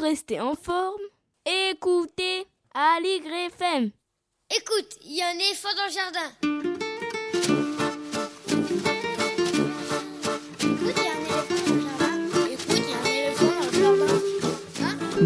rester en forme, écoutez Aligre FM. Écoute, il y a un éléphant dans le jardin.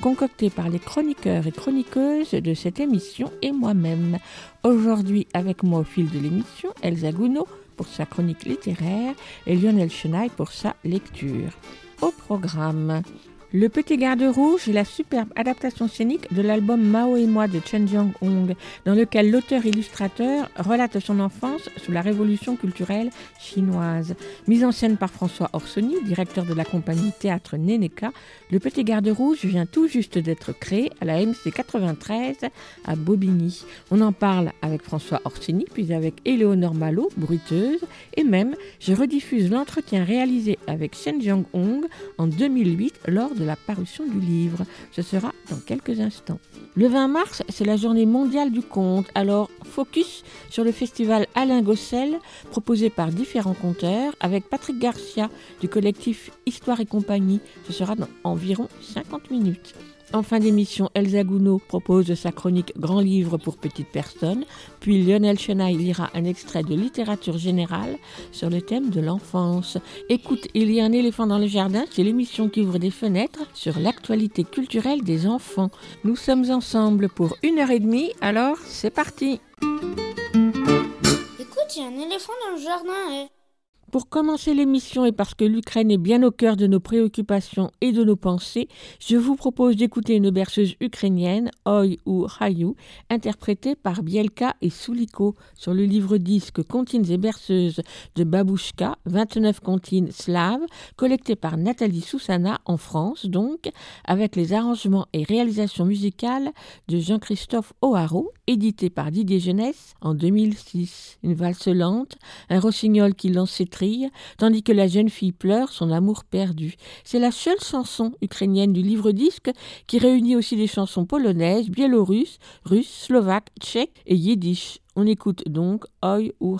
concoctée par les chroniqueurs et chroniqueuses de cette émission et moi-même. Aujourd'hui, avec moi au fil de l'émission, Elsa Gounod pour sa chronique littéraire et Lionel Chenaille pour sa lecture. Au programme, le Petit Garde Rouge est la superbe adaptation scénique de l'album Mao et moi de Chen Jiang-hong, dans lequel l'auteur-illustrateur relate son enfance sous la révolution culturelle chinoise. Mise en scène par François Orsoni, directeur de la compagnie Théâtre Nénéka, Le Petit Garde Rouge vient tout juste d'être créé à la MC 93 à Bobigny. On en parle avec François Orsini, puis avec Éléonore Malo, bruiteuse, et même je rediffuse l'entretien réalisé avec Chen Jiang-hong en 2008 lors de la parution du livre. Ce sera dans quelques instants. Le 20 mars, c'est la journée mondiale du conte. Alors, focus sur le festival Alain Gossel, proposé par différents conteurs, avec Patrick Garcia du collectif Histoire et compagnie. Ce sera dans environ 50 minutes. En fin d'émission, Elsa Gounod propose sa chronique Grand livre pour petites personnes, puis Lionel Chenaille lira un extrait de littérature générale sur le thème de l'enfance. Écoute, il y a un éléphant dans le jardin, c'est l'émission qui ouvre des fenêtres sur l'actualité culturelle des enfants. Nous sommes ensemble pour une heure et demie, alors c'est parti Écoute, il y a un éléphant dans le jardin. Eh. Pour commencer l'émission et parce que l'Ukraine est bien au cœur de nos préoccupations et de nos pensées, je vous propose d'écouter une berceuse ukrainienne, Oi ou Hayu, interprétée par Bielka et Suliko sur le livre disque Comptines et berceuses de Babushka, 29 comptines slaves, collecté par Nathalie Soussana en France donc, avec les arrangements et réalisations musicales de Jean-Christophe O'Haraud, édité par Didier Jeunesse en 2006. Une valse lente, un rossignol qui lance tandis que la jeune fille pleure son amour perdu. C'est la seule chanson ukrainienne du livre-disque qui réunit aussi des chansons polonaises, biélorusses, russes, slovaques, tchèques et yiddish. On écoute donc Oi ou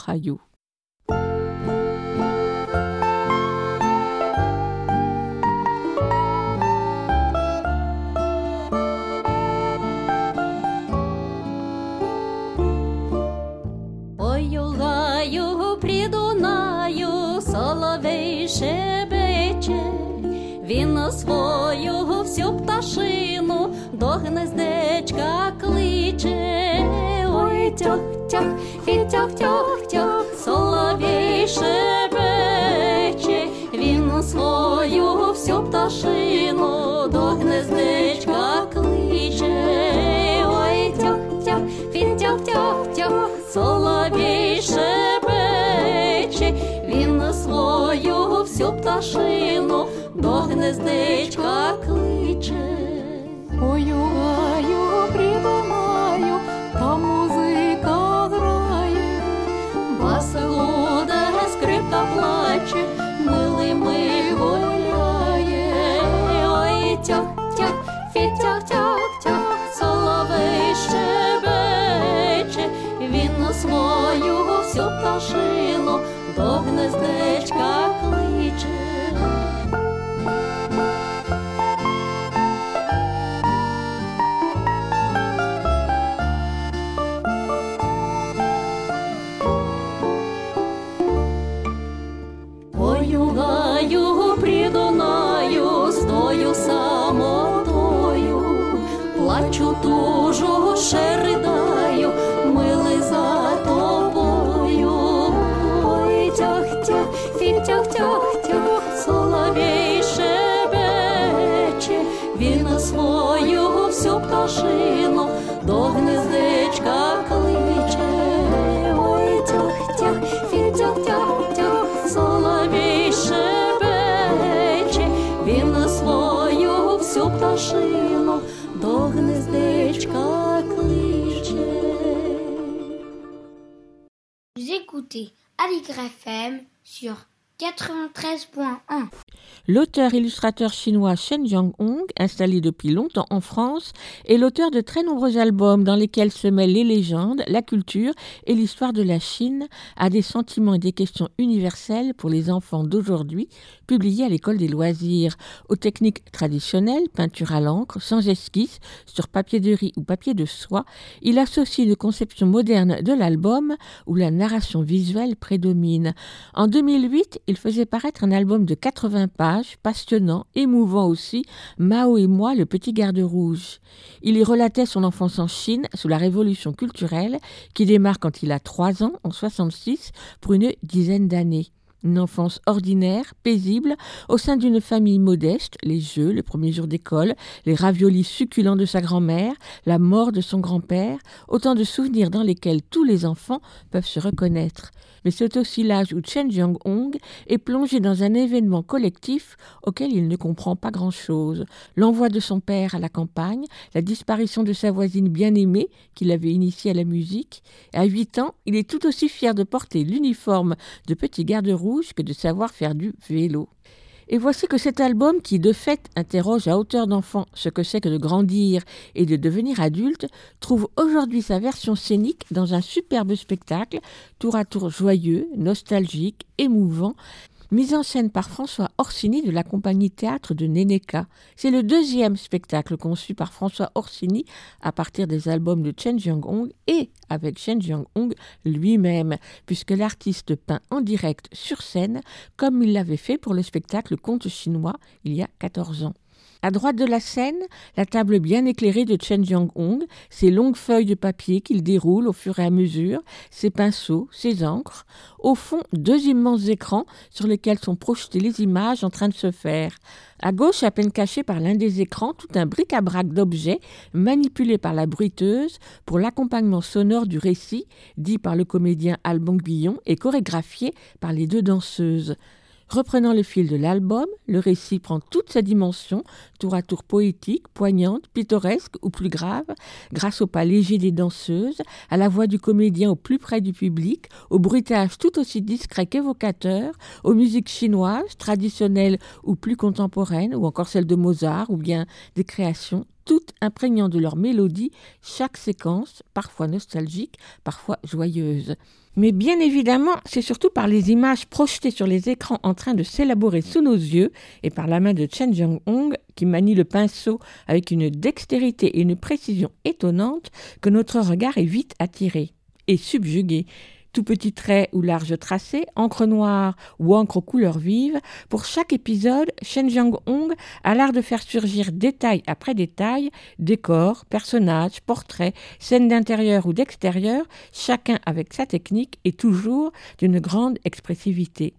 Hayu. свою всю пташину до гнездечка кличе. Ой, тьох, тьох, фітьох, тьох, тьох, соловей шебече, він свою всю пташину до гнездечка кличе. Ой, тьох, тьох, фітьох, тьох, тьох, соловей шебече, свою пташину до гнездечка кличе, Ою гаю придумаю, та музика грає, Баса луде, скрипка плаче, милий ми гуляє, ой тях, тях, фітях, тях, тях, ще мили за тобою, Ой, тях, тях, тях, тях, соловей шебече, він на свою всю пташину. Écoutez Aligre FM sur 93.1. L'auteur-illustrateur chinois Shen Jiang-hong, installé depuis longtemps en France, est l'auteur de très nombreux albums dans lesquels se mêlent les légendes, la culture et l'histoire de la Chine à des sentiments et des questions universelles pour les enfants d'aujourd'hui, publiés à l'école des loisirs, aux techniques traditionnelles, peinture à l'encre, sans esquisse, sur papier de riz ou papier de soie, il associe une conception moderne de l'album où la narration visuelle prédomine. En 2008, il faisait paraître un album de 80 pages, passionnant, émouvant aussi, Mao et moi, le petit garde rouge. Il y relatait son enfance en Chine sous la révolution culturelle qui démarre quand il a 3 ans, en 66, pour une dizaine d'années. Une enfance ordinaire, paisible, au sein d'une famille modeste, les jeux, le premier jour d'école, les raviolis succulents de sa grand-mère, la mort de son grand-père, autant de souvenirs dans lesquels tous les enfants peuvent se reconnaître. Mais c'est aussi l'âge où Chen Jiang-hong est plongé dans un événement collectif auquel il ne comprend pas grand-chose. L'envoi de son père à la campagne, la disparition de sa voisine bien-aimée qu'il avait initiée à la musique. À huit ans, il est tout aussi fier de porter l'uniforme de petit garde que de savoir faire du vélo. Et voici que cet album, qui de fait interroge à hauteur d'enfant ce que c'est que de grandir et de devenir adulte, trouve aujourd'hui sa version scénique dans un superbe spectacle, tour à tour joyeux, nostalgique, émouvant, mise en scène par François Orsini de la compagnie théâtre de Neneka. C'est le deuxième spectacle conçu par François Orsini à partir des albums de Chen Jiang-hong et avec Chen Jiang-hong lui-même, puisque l'artiste peint en direct sur scène comme il l'avait fait pour le spectacle Conte chinois il y a 14 ans. À droite de la scène, la table bien éclairée de Chen Jiang-hong, ses longues feuilles de papier qu'il déroule au fur et à mesure, ses pinceaux, ses encres. Au fond, deux immenses écrans sur lesquels sont projetées les images en train de se faire. À gauche, à peine caché par l'un des écrans, tout un bric-à-brac d'objets manipulés par la bruiteuse pour l'accompagnement sonore du récit, dit par le comédien Alban Guillon et chorégraphié par les deux danseuses. Reprenant le fil de l'album, le récit prend toute sa dimension, tour à tour poétique, poignante, pittoresque ou plus grave, grâce au pas léger des danseuses, à la voix du comédien au plus près du public, au bruitage tout aussi discret qu'évocateur, aux musiques chinoises, traditionnelles ou plus contemporaines, ou encore celles de Mozart, ou bien des créations toutes imprégnant de leur mélodie chaque séquence, parfois nostalgique, parfois joyeuse. Mais bien évidemment, c'est surtout par les images projetées sur les écrans en train de s'élaborer sous nos yeux et par la main de Chen Jiang-hong qui manie le pinceau avec une dextérité et une précision étonnantes que notre regard est vite attiré et subjugué tout petit trait ou large tracé, encre noire ou encre aux couleurs vives, pour chaque épisode, Shen Jiang-hong a l'art de faire surgir détail après détail, décors, personnages, portraits, scènes d'intérieur ou d'extérieur, chacun avec sa technique et toujours d'une grande expressivité.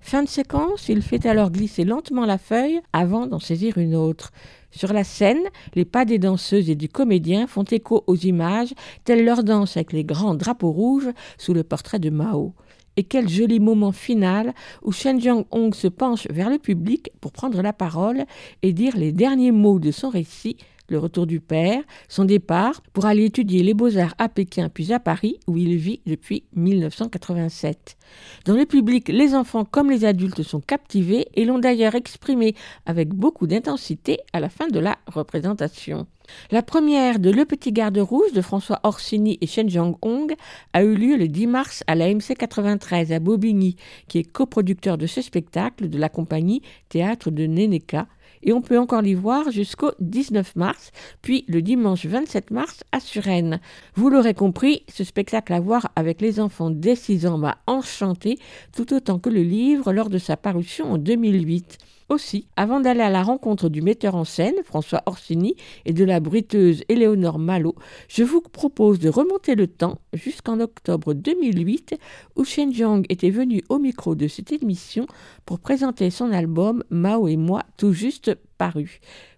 Fin de séquence, il fait alors glisser lentement la feuille avant d'en saisir une autre. Sur la scène, les pas des danseuses et du comédien font écho aux images, telles leur danse avec les grands drapeaux rouges sous le portrait de Mao. Et quel joli moment final où Shen Jiang-hong se penche vers le public pour prendre la parole et dire les derniers mots de son récit le retour du père, son départ pour aller étudier les beaux-arts à Pékin puis à Paris où il vit depuis 1987. Dans le public, les enfants comme les adultes sont captivés et l'ont d'ailleurs exprimé avec beaucoup d'intensité à la fin de la représentation. La première de Le Petit Garde Rouge de François Orsini et Shen Jiang-hong a eu lieu le 10 mars à la MC 93 à Bobigny, qui est coproducteur de ce spectacle de la compagnie Théâtre de Neneka, et on peut encore l'y voir jusqu'au 19 mars, puis le dimanche 27 mars à Suresnes. Vous l'aurez compris, ce spectacle à voir avec les enfants dès 6 ans m'a enchanté tout autant que le livre lors de sa parution en 2008. Aussi, avant d'aller à la rencontre du metteur en scène, François Orsini, et de la bruiteuse Éléonore Malo, je vous propose de remonter le temps jusqu'en octobre 2008, où Shen Jiang était venu au micro de cette émission pour présenter son album Mao et moi, tout juste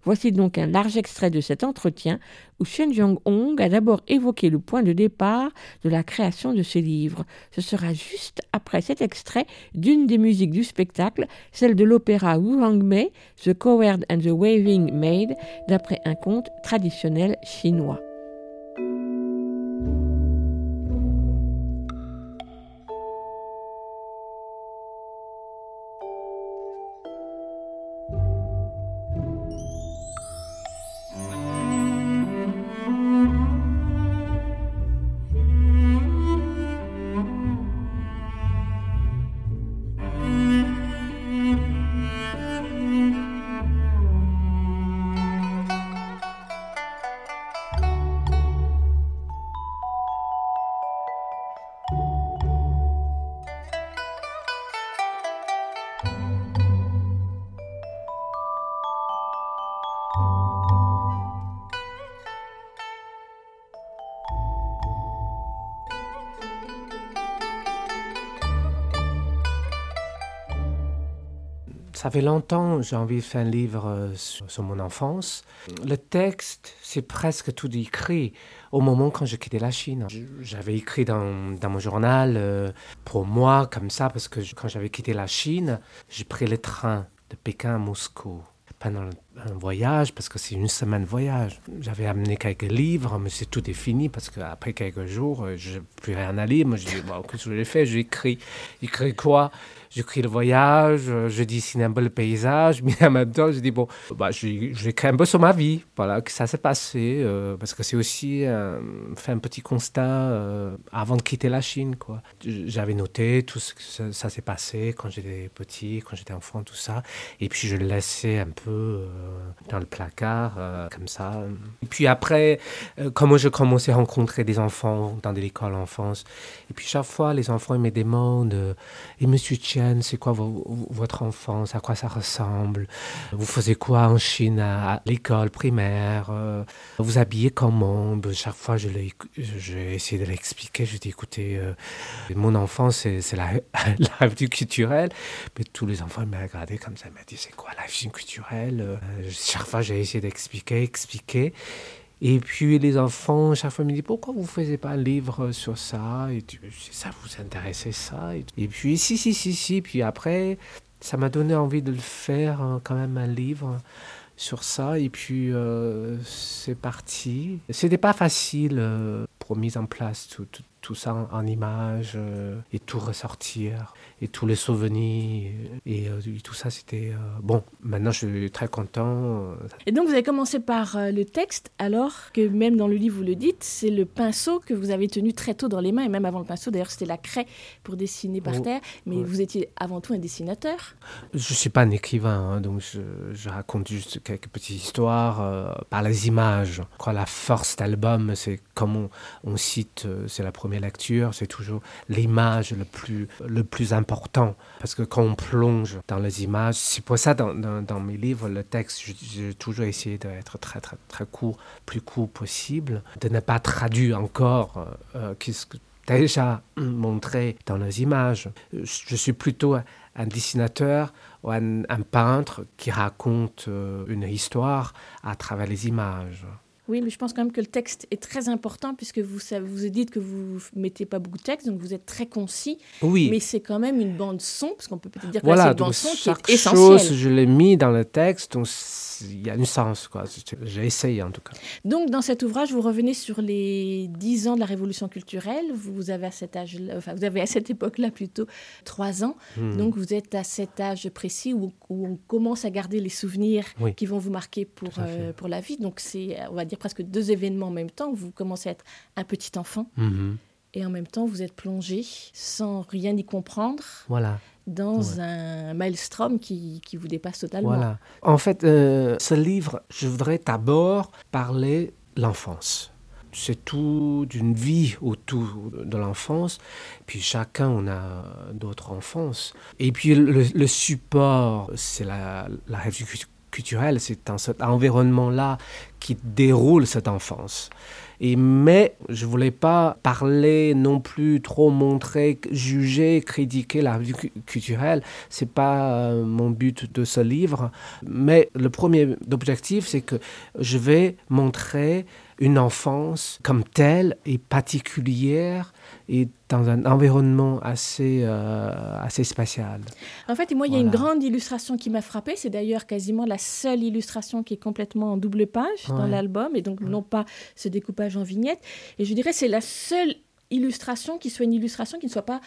Voici donc un large extrait de cet entretien où Shen Jong-hong a d'abord évoqué le point de départ de la création de ce livre. Ce sera juste après cet extrait d'une des musiques du spectacle, celle de l'opéra Wu Hangmei, The Coward and the Waving Maid, d'après un conte traditionnel chinois. Ça fait longtemps j'ai envie de faire un livre euh, sur, mon enfance. Le texte, c'est presque tout écrit au moment quand j'ai quitté la Chine. J'avais écrit dans, mon journal euh, pour moi, comme ça, parce que quand j'avais quitté la Chine, j'ai pris le train de Pékin à Moscou pendant un voyage, parce que c'est une semaine de voyage. J'avais amené quelques livres, mais c'est tout est fini, parce qu'après quelques jours, euh, je n'ai plus rien à lire. Moi, je dis, bon, qu'est-ce que je fait J'écris. J'écris quoi? J'écris le voyage, euh, je dessine un peu le paysage, mais en même temps, je dis, bon, bah, j'écris un peu sur ma vie, voilà, que ça s'est passé, euh, parce que c'est aussi faire un petit constat avant de quitter la Chine, quoi. J'avais noté tout ce que ça, ça s'est passé quand j'étais petit, quand j'étais enfant, tout ça, et puis je le laissais un peu dans le placard, euh, comme ça. Et puis après, euh, comment je commençais à rencontrer des enfants dans des écoles enfance, et puis chaque fois, les enfants, ils me demandent, euh, et monsieur Chen, c'est quoi vo- vo- votre enfance? À quoi ça ressemble? Vous faisiez quoi en Chine à, l'école primaire? Euh, Vous habillez comment Ben, Chaque fois, je j'ai essayé de l'expliquer. Je dis, écoutez, euh, mon enfance, c'est la, vie culturelle. Mais tous les enfants ils m'ont regardé comme ça. Ils m'ont dit, c'est quoi la vie culturelle? Euh, Chaque fois, j'ai essayé d'expliquer, expliquer. Et puis les enfants, chaque fois, me disent pourquoi vous ne faisiez pas un livre sur ça? Et ça vous intéressait ça? Et, puis si, si, si, si. Puis après, ça m'a donné envie de le faire, hein, quand même, un livre sur ça. Et puis euh, c'est parti. C'était pas facile euh, pour mise en place tout, tout ça en, en images euh, et tout ressortir et tous les souvenirs et, euh, et tout ça c'était euh, bon maintenant je suis très content Et donc vous avez commencé par le texte, alors que même dans le livre vous le dites, c'est le pinceau que vous avez tenu très tôt dans les mains, et même avant le pinceau, d'ailleurs c'était la craie pour dessiner par Oh, terre, mais ouais. vous étiez avant tout un dessinateur. Je suis pas un écrivain, hein, donc je, je raconte juste quelques petites histoires euh, par les images. Crois la force d'album, c'est comme on, on cite, c'est la première lecture, c'est toujours l'image le plus, le plus important. Parce que quand on plonge dans les images, c'est pour ça dans, dans, mes livres, le texte, j'ai toujours essayé d'être très, très, très court, plus court possible, de ne pas traduire encore euh, euh, qu'est-ce que déjà montré dans les images. Je suis plutôt un- dessinateur ou un, un peintre qui raconte euh, une histoire à travers les images. Oui, mais je pense quand même que le texte est très important, puisque vous, vous dites que vous mettez pas beaucoup de texte, donc vous êtes très concis, Oui, mais c'est quand même une bande son, parce qu'on peut peut-être dire que voilà, c'est une bande son qui est chose, essentielle. je l'ai mis dans le texte, donc il y a un sens. quoi. J'ai essayé en tout cas. Donc, dans cet ouvrage, vous revenez sur les dix ans de la Révolution culturelle. Vous avez à cet âge, enfin, vous avez à cette époque-là plutôt trois ans. Hmm. Donc, vous êtes à cet âge précis où, où on commence à garder les souvenirs Oui. qui vont vous marquer pour, euh, pour la vie. Donc, c'est, on va dire, presque deux événements en même temps. Vous commencez à être un petit enfant Mhm. et en même temps, vous êtes plongé sans rien y comprendre Voilà. dans Ouais. un maelstrom qui, qui vous dépasse totalement. Voilà. En fait, euh, ce livre, je voudrais d'abord parler l'enfance. C'est tout d'une vie autour de l'enfance. Puis chacun, on a d'autres enfances. Et puis le, le support, c'est la, la culturelle. C'est dans cet environnement-là qui déroule cette enfance. Et, mais je voulais pas parler non plus, trop montrer, juger, critiquer la vie cu- culturelle. C'est pas euh, mon but de ce livre. Mais le premier objectif, c'est que je vais montrer une enfance comme telle et particulière et dans un environnement assez, euh, assez spatial. En fait, et moi, il y a une grande illustration qui m'a frappée. C'est d'ailleurs quasiment la seule illustration qui est complètement en double page dans l'album, et donc non pas ce découpage en vignettes. Et je dirais c'est la seule illustration qui soit une illustration qui ne soit pas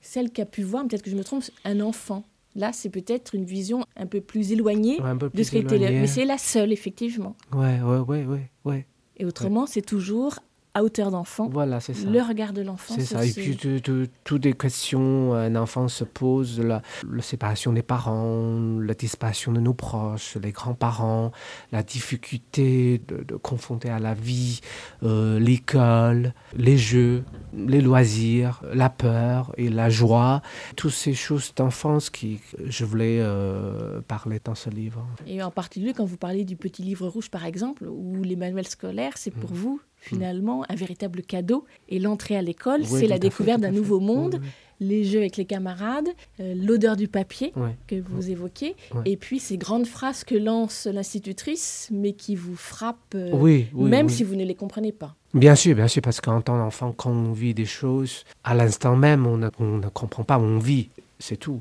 celle qu'a pu voir, peut-être que je me trompe, un enfant. Là, c'est peut-être une vision un peu plus éloignée Ouais, de ce qui était là. Mais c'est la seule, effectivement. Ouais, ouais, ouais, ouais, ouais. Et autrement, c'est toujours à hauteur d'enfant. Voilà, c'est ça. Le regard de l'enfant. C'est ça. Et puis, tout- tout- toutes les questions, un enfant se pose, la, la séparation des parents, la disparition de nos proches, les grands-parents, la difficulté de, de confronter à la vie, euh, l'école, les jeux, les loisirs, la peur et la joie. Toutes ces choses d'enfance qui je voulais euh, parler dans ce livre. Et en particulier, quand vous parlez du petit livre rouge, par exemple, ou les manuels scolaires, c'est Mm. pour vous, finalement, un véritable cadeau. Et l'entrée à l'école, Oui, c'est la découverte d'un nouveau monde, Oui, les jeux avec les camarades, euh, l'odeur du papier. Ouais. que vous évoquez, Ouais. et puis ces grandes phrases que lance l'institutrice, mais qui vous frappent, euh, Oui, oui, même oui. si vous ne les comprenez pas. Bien sûr, bien sûr, parce qu'en tant qu'enfant, quand on vit des choses, à l'instant même, on ne, on ne comprend pas, on vit, c'est tout.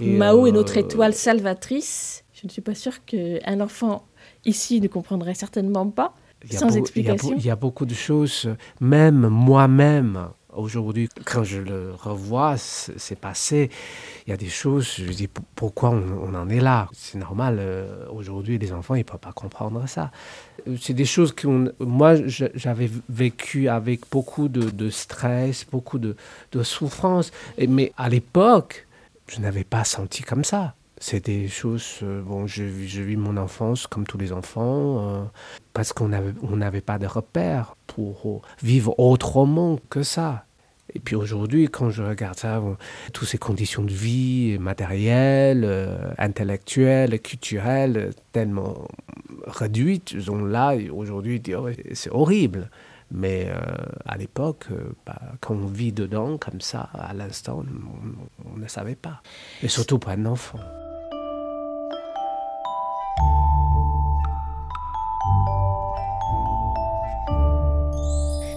Et, Mao est euh, notre étoile salvatrice. Je ne suis pas sûre qu'un enfant ici ne comprendrait certainement pas. Il y a sans beau- il y a beau- explication. Il y, a beaucoup de choses, même moi-même, aujourd'hui, quand je le revois, c'est passé, il y a des choses, je me dis, pourquoi on, on en est là? C'est normal, euh, aujourd'hui, les enfants, ils ne peuvent pas comprendre ça. C'est des choses que moi, j'avais vécu avec beaucoup de, de stress, beaucoup de, de souffrance, Et- mais à l'époque, je n'avais pas senti comme ça. C'est des choses, euh, bon, je, vis- mon enfance comme tous les enfants, euh, parce qu'on n'avait on pas de repères pour euh, vivre autrement que ça. Et puis aujourd'hui, quand je regarde ça, bon, toutes ces conditions de vie matérielles, intellectuelles, culturelles, tellement réduites, sont là, et aujourd'hui, c'est horrible. Mais à l'époque, bah, quand on vit dedans comme ça, à l'instant, on- on ne savait pas. Et surtout pour un enfant.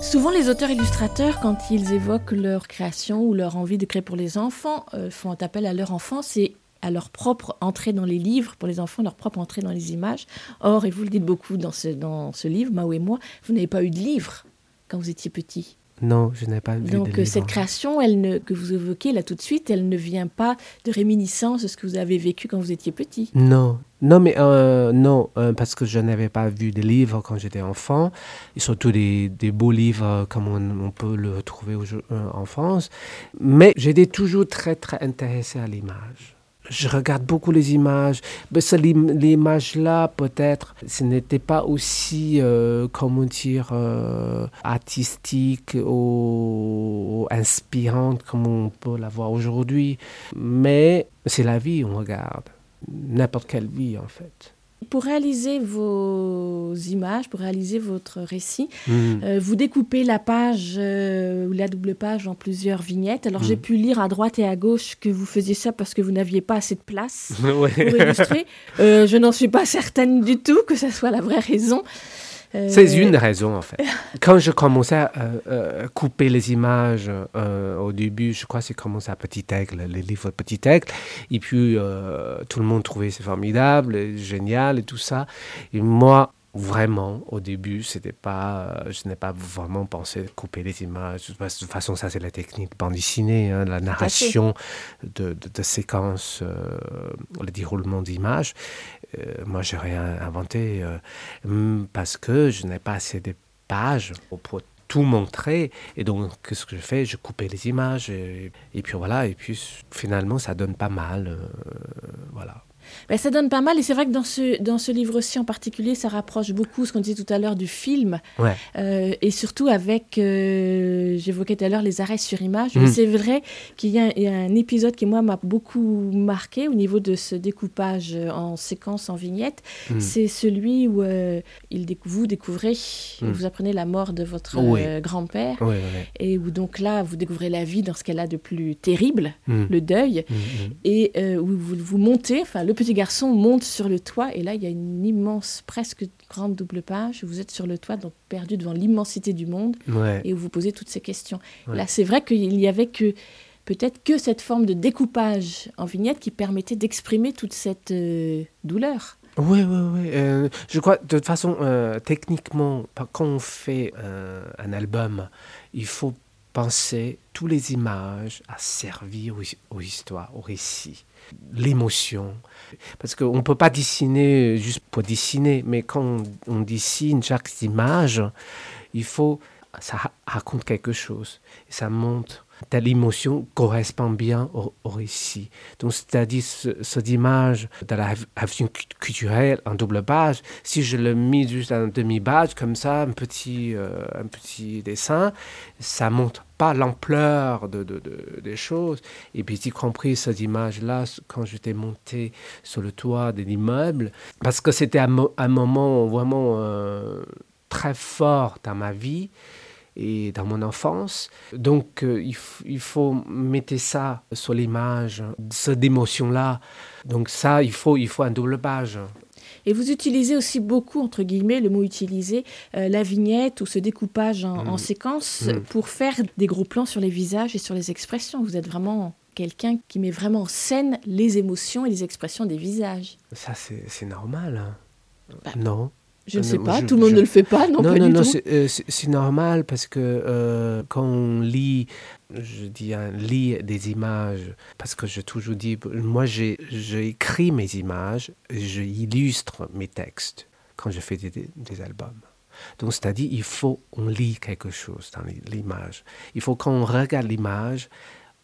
Souvent, les auteurs-illustrateurs, quand ils évoquent leur création ou leur envie de créer pour les enfants, euh, font appel à leur enfance et à leur propre entrée dans les livres pour les enfants, leur propre entrée dans les images. Or, et vous le dites beaucoup dans ce, dans ce livre, Mao et moi, vous n'avez pas eu de livre quand vous étiez petit. Non, je n'ai pas vu Donc, de euh, cette création, elle ne, que vous évoquez là tout de suite, elle ne vient pas de réminiscence de ce que vous avez vécu quand vous étiez petit. Non, non, mais euh, non, euh, parce que je n'avais pas vu de livres quand j'étais enfant, et surtout des, des beaux livres comme on, on peut le euh, en France. Mais j'étais toujours très, très intéressé à l'image. Je regarde beaucoup les images. L'image-là, peut-être, ce n'était pas aussi, euh, comment dire, euh, artistique ou, inspirante comme on peut l'avoir aujourd'hui. Mais c'est la vie, on regarde n'importe quelle vie en fait. Pour réaliser vos images, pour réaliser votre récit, Mhm. Euh, vous découpez la page euh, ou la double page en plusieurs vignettes. Alors j'ai Mhm. pu lire à droite et à gauche que vous faisiez ça parce que vous n'aviez pas assez de place Ouais. pour illustrer. Euh, je n'en suis pas certaine du tout que ça soit la vraie raison. Euh, C'est une raison en fait. Quand je commençais à euh, euh, couper les images au début, je crois que c'est commencé à Petit Aigle, les livres Petit Aigle, et puis tout le monde trouvait c'est formidable, génial et tout ça. Et moi, vraiment, au début, c'était pas, euh, je n'ai pas vraiment pensé couper les images. De toute façon, ça c'est la technique de bande dessinée, hein, la narration de, de, de séquences, euh, le déroulement d'images. Euh, moi, j'ai rien inventé euh, parce que je n'ai pas assez de pages pour, tout montrer. Et donc, qu'est-ce que je fais? Je coupais les images et, et puis voilà. Et puis finalement, ça donne pas mal. voilà. Ben, ça donne pas mal et c'est vrai que dans ce, dans ce livre-ci en particulier, ça rapproche beaucoup ce qu'on disait tout à l'heure du film Ouais. euh, et surtout avec, euh, j'évoquais tout à l'heure les arrêts sur image. Mm. C'est vrai qu'il y, a un- il y a un épisode qui moi m'a beaucoup marqué au niveau de ce découpage en séquence, en vignette. Mm. C'est celui où euh, il décou- vous découvrez, Mm. vous apprenez la mort de votre Oui. grand-père et où donc là vous découvrez la vie dans ce qu'elle a de plus terrible, le deuil et où vous, vous montez, enfin le petit garçon monte sur le toit et là il y a une immense, presque grande double page, vous êtes sur le toit donc perdu devant l'immensité du monde Ouais. et où vous posez toutes ces questions. Ouais. Là c'est vrai qu'il y avait que peut-être que cette forme de découpage en vignette qui permettait d'exprimer toute cette euh, douleur. Oui, oui, oui. Euh, je crois, de toute façon, euh, techniquement, quand on fait un album, il faut penser toutes les images à servir aux, aux histoires, au récit, l'émotion. Parce qu'on ne peut pas dessiner juste pour dessiner, mais quand on, dessine chaque image, il faut... Ça ra- raconte quelque chose. Ça montre telle émotion correspond bien au, récit. Donc, c'est-à-dire, ce, cette image de la cu- culturelle en double page, si je le mets juste en demi-page, comme ça, un petit, euh, un petit dessin, ça montre pas l'ampleur de, de- de- des choses. Et puis, y compris cette image-là, quand j'étais monté sur le toit de l'immeuble, parce que c'était un moment vraiment euh, très fort dans ma vie et dans mon enfance. Donc, euh, il, faut mettre ça sur l'image, cette émotion-là. Donc, ça, il faut, il faut un double page. Et vous utilisez aussi beaucoup, entre guillemets, le mot utilisé, euh, la vignette ou ce découpage en, en Mm. séquence Mm. pour faire des gros plans sur les visages et sur les expressions. Vous êtes vraiment quelqu'un qui met vraiment en scène les émotions et les expressions des visages. Ça, c'est c'est normal. hein. Bah, non Je ne Euh, sais non, pas, je- tout le monde je- ne le fait pas, non, non, pas non, du non, tout. c'est euh, c'est- normal parce que euh, quand on lit, je dis, hein, lit des images, parce que j'ai toujours dit, moi écrit mes images, je illustre mes textes quand je fais des, albums. Donc c'est-à-dire, il faut on lit quelque chose dans l'i- l'image. Il faut quand on regarde l'image,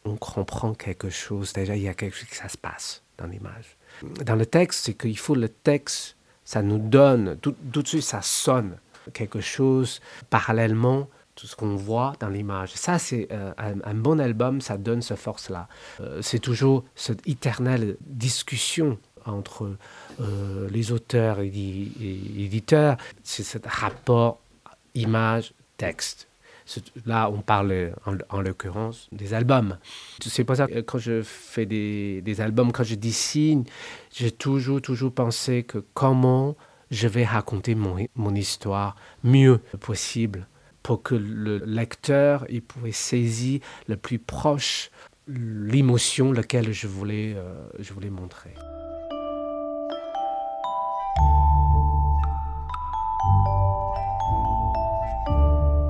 on comprend quelque chose. Déjà, il y a quelque chose qui ça se passe dans l'image. Dans le texte, c'est qu'il faut le texte, ça nous donne, tout, de suite, ça sonne quelque chose parallèlement tout ce qu'on voit dans l'image. Ça, c'est euh, un, bon album, ça donne cette force-là. Euh, c'est toujours cette éternelle discussion entre euh, les auteurs et, et éditeurs. C'est ce rapport image-texte. Là, on parle en, en l'occurrence des albums. C'est pour ça que quand je fais des, albums, quand je dessine, j'ai toujours, toujours pensé que comment je vais raconter mon, mon histoire mieux possible pour que le lecteur il pouvait saisir le plus proche l'émotion laquelle je voulais, euh, je voulais montrer.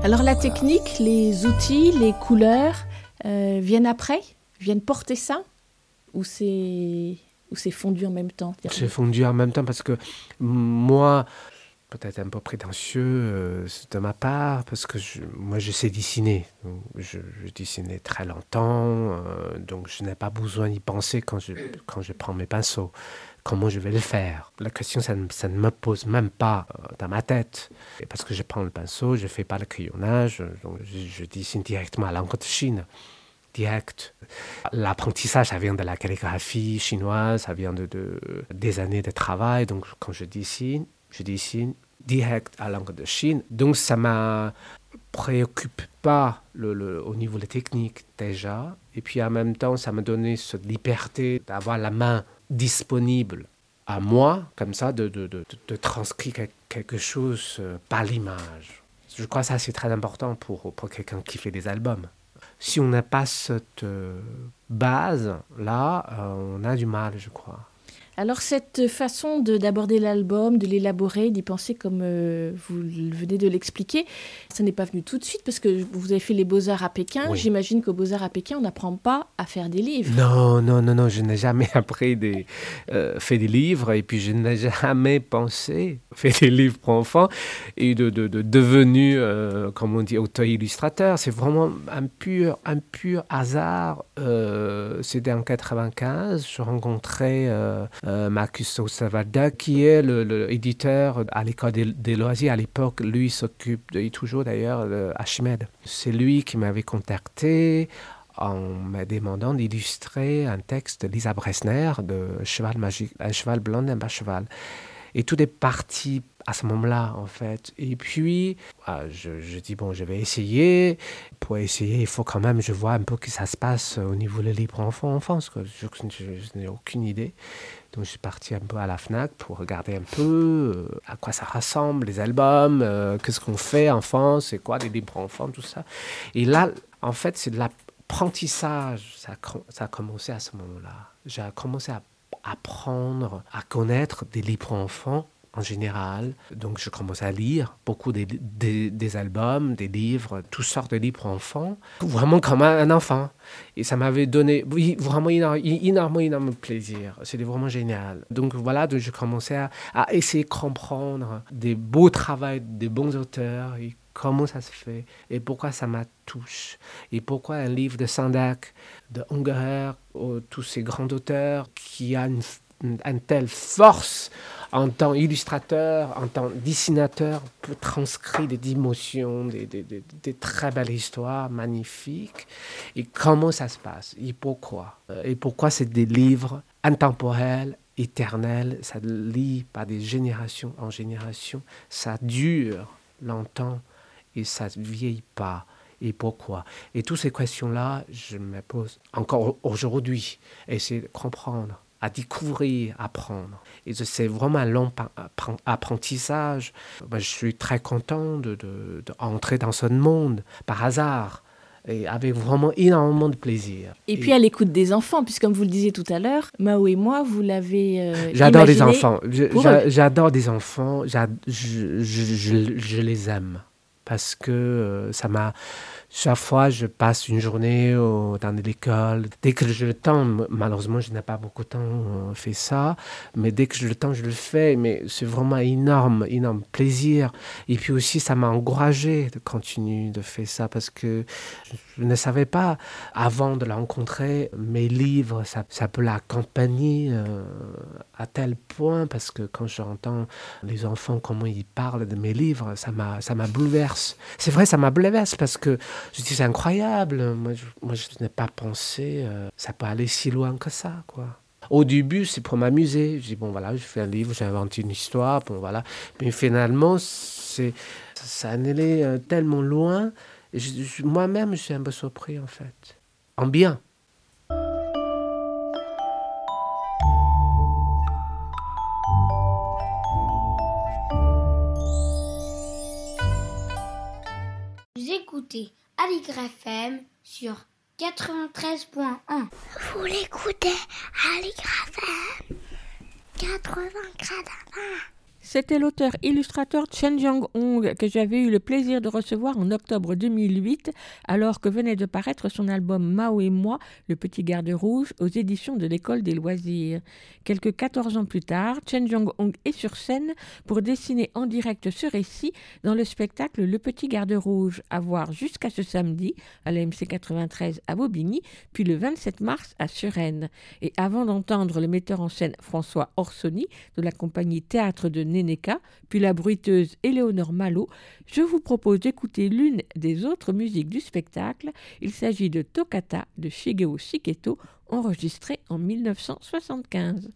Alors la technique, les outils, les couleurs euh, viennent après Viennent porter ça Ou c'est ou c'est fondu en même temps J'ai fondu en même temps parce que moi, peut-être un peu prétentieux euh, de ma part, parce que moi je sais dessiner. Je dessinais très longtemps, euh, donc je n'ai pas besoin d'y penser quand je, quand je prends mes pinceaux. Comment je vais le faire La question, ça ne, ne me pose même pas euh, dans ma tête. Parce que je prends le pinceau, je ne fais pas le crayonnage, je, dessine directement à l'encre de Chine direct. L'apprentissage, ça vient de la calligraphie chinoise, ça vient de, de- des années de travail. Donc, quand je dessine, je dessine direct à l'encre de Chine. Donc, ça m'a préoccupe pas au niveau des techniques déjà. Et puis, en même temps, ça m'a donné cette liberté d'avoir la main disponible à moi, comme ça, de, de, de, de transcrire quel- quelque chose euh, par l'image. Je crois que ça, c'est très important pour, pour quelqu'un qui fait des albums si on n'a pas cette euh, base là, euh, on a du mal, je crois. Alors cette façon de- d'aborder l'album, de l'élaborer, d'y penser comme euh, vous venez de l'expliquer, ça n'est pas venu tout de suite parce que vous avez fait les beaux-arts à Pékin. Oui. J'imagine qu'aux beaux-arts à Pékin, on n'apprend pas à faire des livres. Non, non, non, non, je n'ai jamais appris des, euh, fait des livres et puis je n'ai jamais pensé faire des livres pour enfants et de, de, de devenu, euh, comme on dit, auteur-illustrateur. C'est vraiment un pur, un pur hasard. Euh, C'était en 95, je rencontrais euh, Marcus Osavalda, qui est l'éditeur à l'école des, loisirs à l'époque. Lui s'occupe, toujours d'ailleurs, Archimède. C'est lui qui m'avait contacté en me demandant d'illustrer un texte de Lisa Bresner de Cheval magique, un cheval blanc, un bas cheval. Et tout est parti à ce moment-là, en fait. Et puis, ah, je, je, dis, bon, je vais essayer. Pour essayer, il faut quand même, je vois un peu que ça se passe au niveau des livres enfants en France. Je, je, n'ai aucune idée. Donc, je suis parti un peu à la FNAC pour regarder un peu euh, à quoi ça ressemble, les albums, euh, qu'est-ce qu'on fait en France, c'est quoi les livres enfants, tout ça. Et là, en fait, c'est de l'apprentissage. Ça, ça a commencé à ce moment-là. J'ai commencé à apprendre à connaître des livres enfants en général. Donc je commence à lire beaucoup des, des, albums, des livres, toutes sortes de livres enfants, vraiment comme un enfant. Et ça m'avait donné vraiment énormément, énorme plaisir. C'était vraiment génial. Donc voilà, donc je commençais à, essayer de comprendre des beaux travaux, des bons auteurs, comment ça se fait, et pourquoi ça m'a touché, et pourquoi un livre de Sandak, de Ungerer, tous ces grands auteurs qui a une, telle force en tant qu'illustrateur, en tant que dessinateur, peut transcrire des émotions, des, très belles histoires magnifiques. Et comment ça se passe Et pourquoi? Euh, Et pourquoi c'est des livres intemporels, éternels, ça lit par des générations en générations, ça dure longtemps et ça ne vieillit pas et pourquoi? Et toutes ces questions-là, je me pose encore aujourd'hui, essayer de comprendre à découvrir, apprendre. Et c'est vraiment un long apprentissage. Ben, je suis très content d'entrer de, de, dans ce monde par hasard et avec vraiment énormément de plaisir. Et, puis à l'écoute des enfants, puisque comme vous le disiez tout à l'heure, Mao et moi, vous l'avez. Euh, j'adore les enfants. J'adore des enfants. Je, je, je, je, les aime parce que euh, ça m'a chaque fois, je passe une journée dans l'école. Dès que j'ai le temps, malheureusement, je n'ai pas beaucoup de temps euh, fait ça, mais dès que j'ai le temps, je le fais. Mais c'est vraiment énorme, énorme plaisir. Et puis aussi, ça m'a encouragé de continuer de faire ça parce que je ne savais pas, avant de la rencontrer, mes livres, ça, ça peut l'accompagner euh, à tel point parce que quand j'entends les enfants, comment ils parlent de mes livres, ça m'a bouleverse. C'est vrai, ça m'a bouleverse parce que je dis, c'est incroyable. Moi, je, moi, je n'ai pas pensé, euh, ça peut aller si loin que ça, quoi. Au début, c'est pour m'amuser. Je dis, bon, voilà, je fais un livre, j'invente une histoire, bon, voilà. Mais finalement, c'est, ça allait euh, tellement loin. moi-même, je suis un peu surpris, en fait. En bien. Vous écoutez Aligre FM sur 93.1. Vous l'écoutez Aligre FM 80 c'était l'auteur-illustrateur Chen Jiang-hong que j'avais eu le plaisir de recevoir en octobre 2008 alors que venait de paraître son album Mao et moi, le petit garde rouge, aux éditions de l'école des loisirs. Quelques 14 ans plus tard, Chen Jiang-hong est sur scène pour dessiner en direct ce récit dans le spectacle Le petit garde rouge à voir jusqu'à ce samedi à la MC 93 à Bobigny, puis le 27 mars à Suresnes. Et avant d'entendre le metteur en scène François Orsoni de la compagnie Théâtre de Neneka, puis la bruiteuse Éléonore Malo, je vous propose d'écouter l'une des autres musiques du spectacle. Il s'agit de Toccata de Shigeo Shiketo, enregistrée en 1975.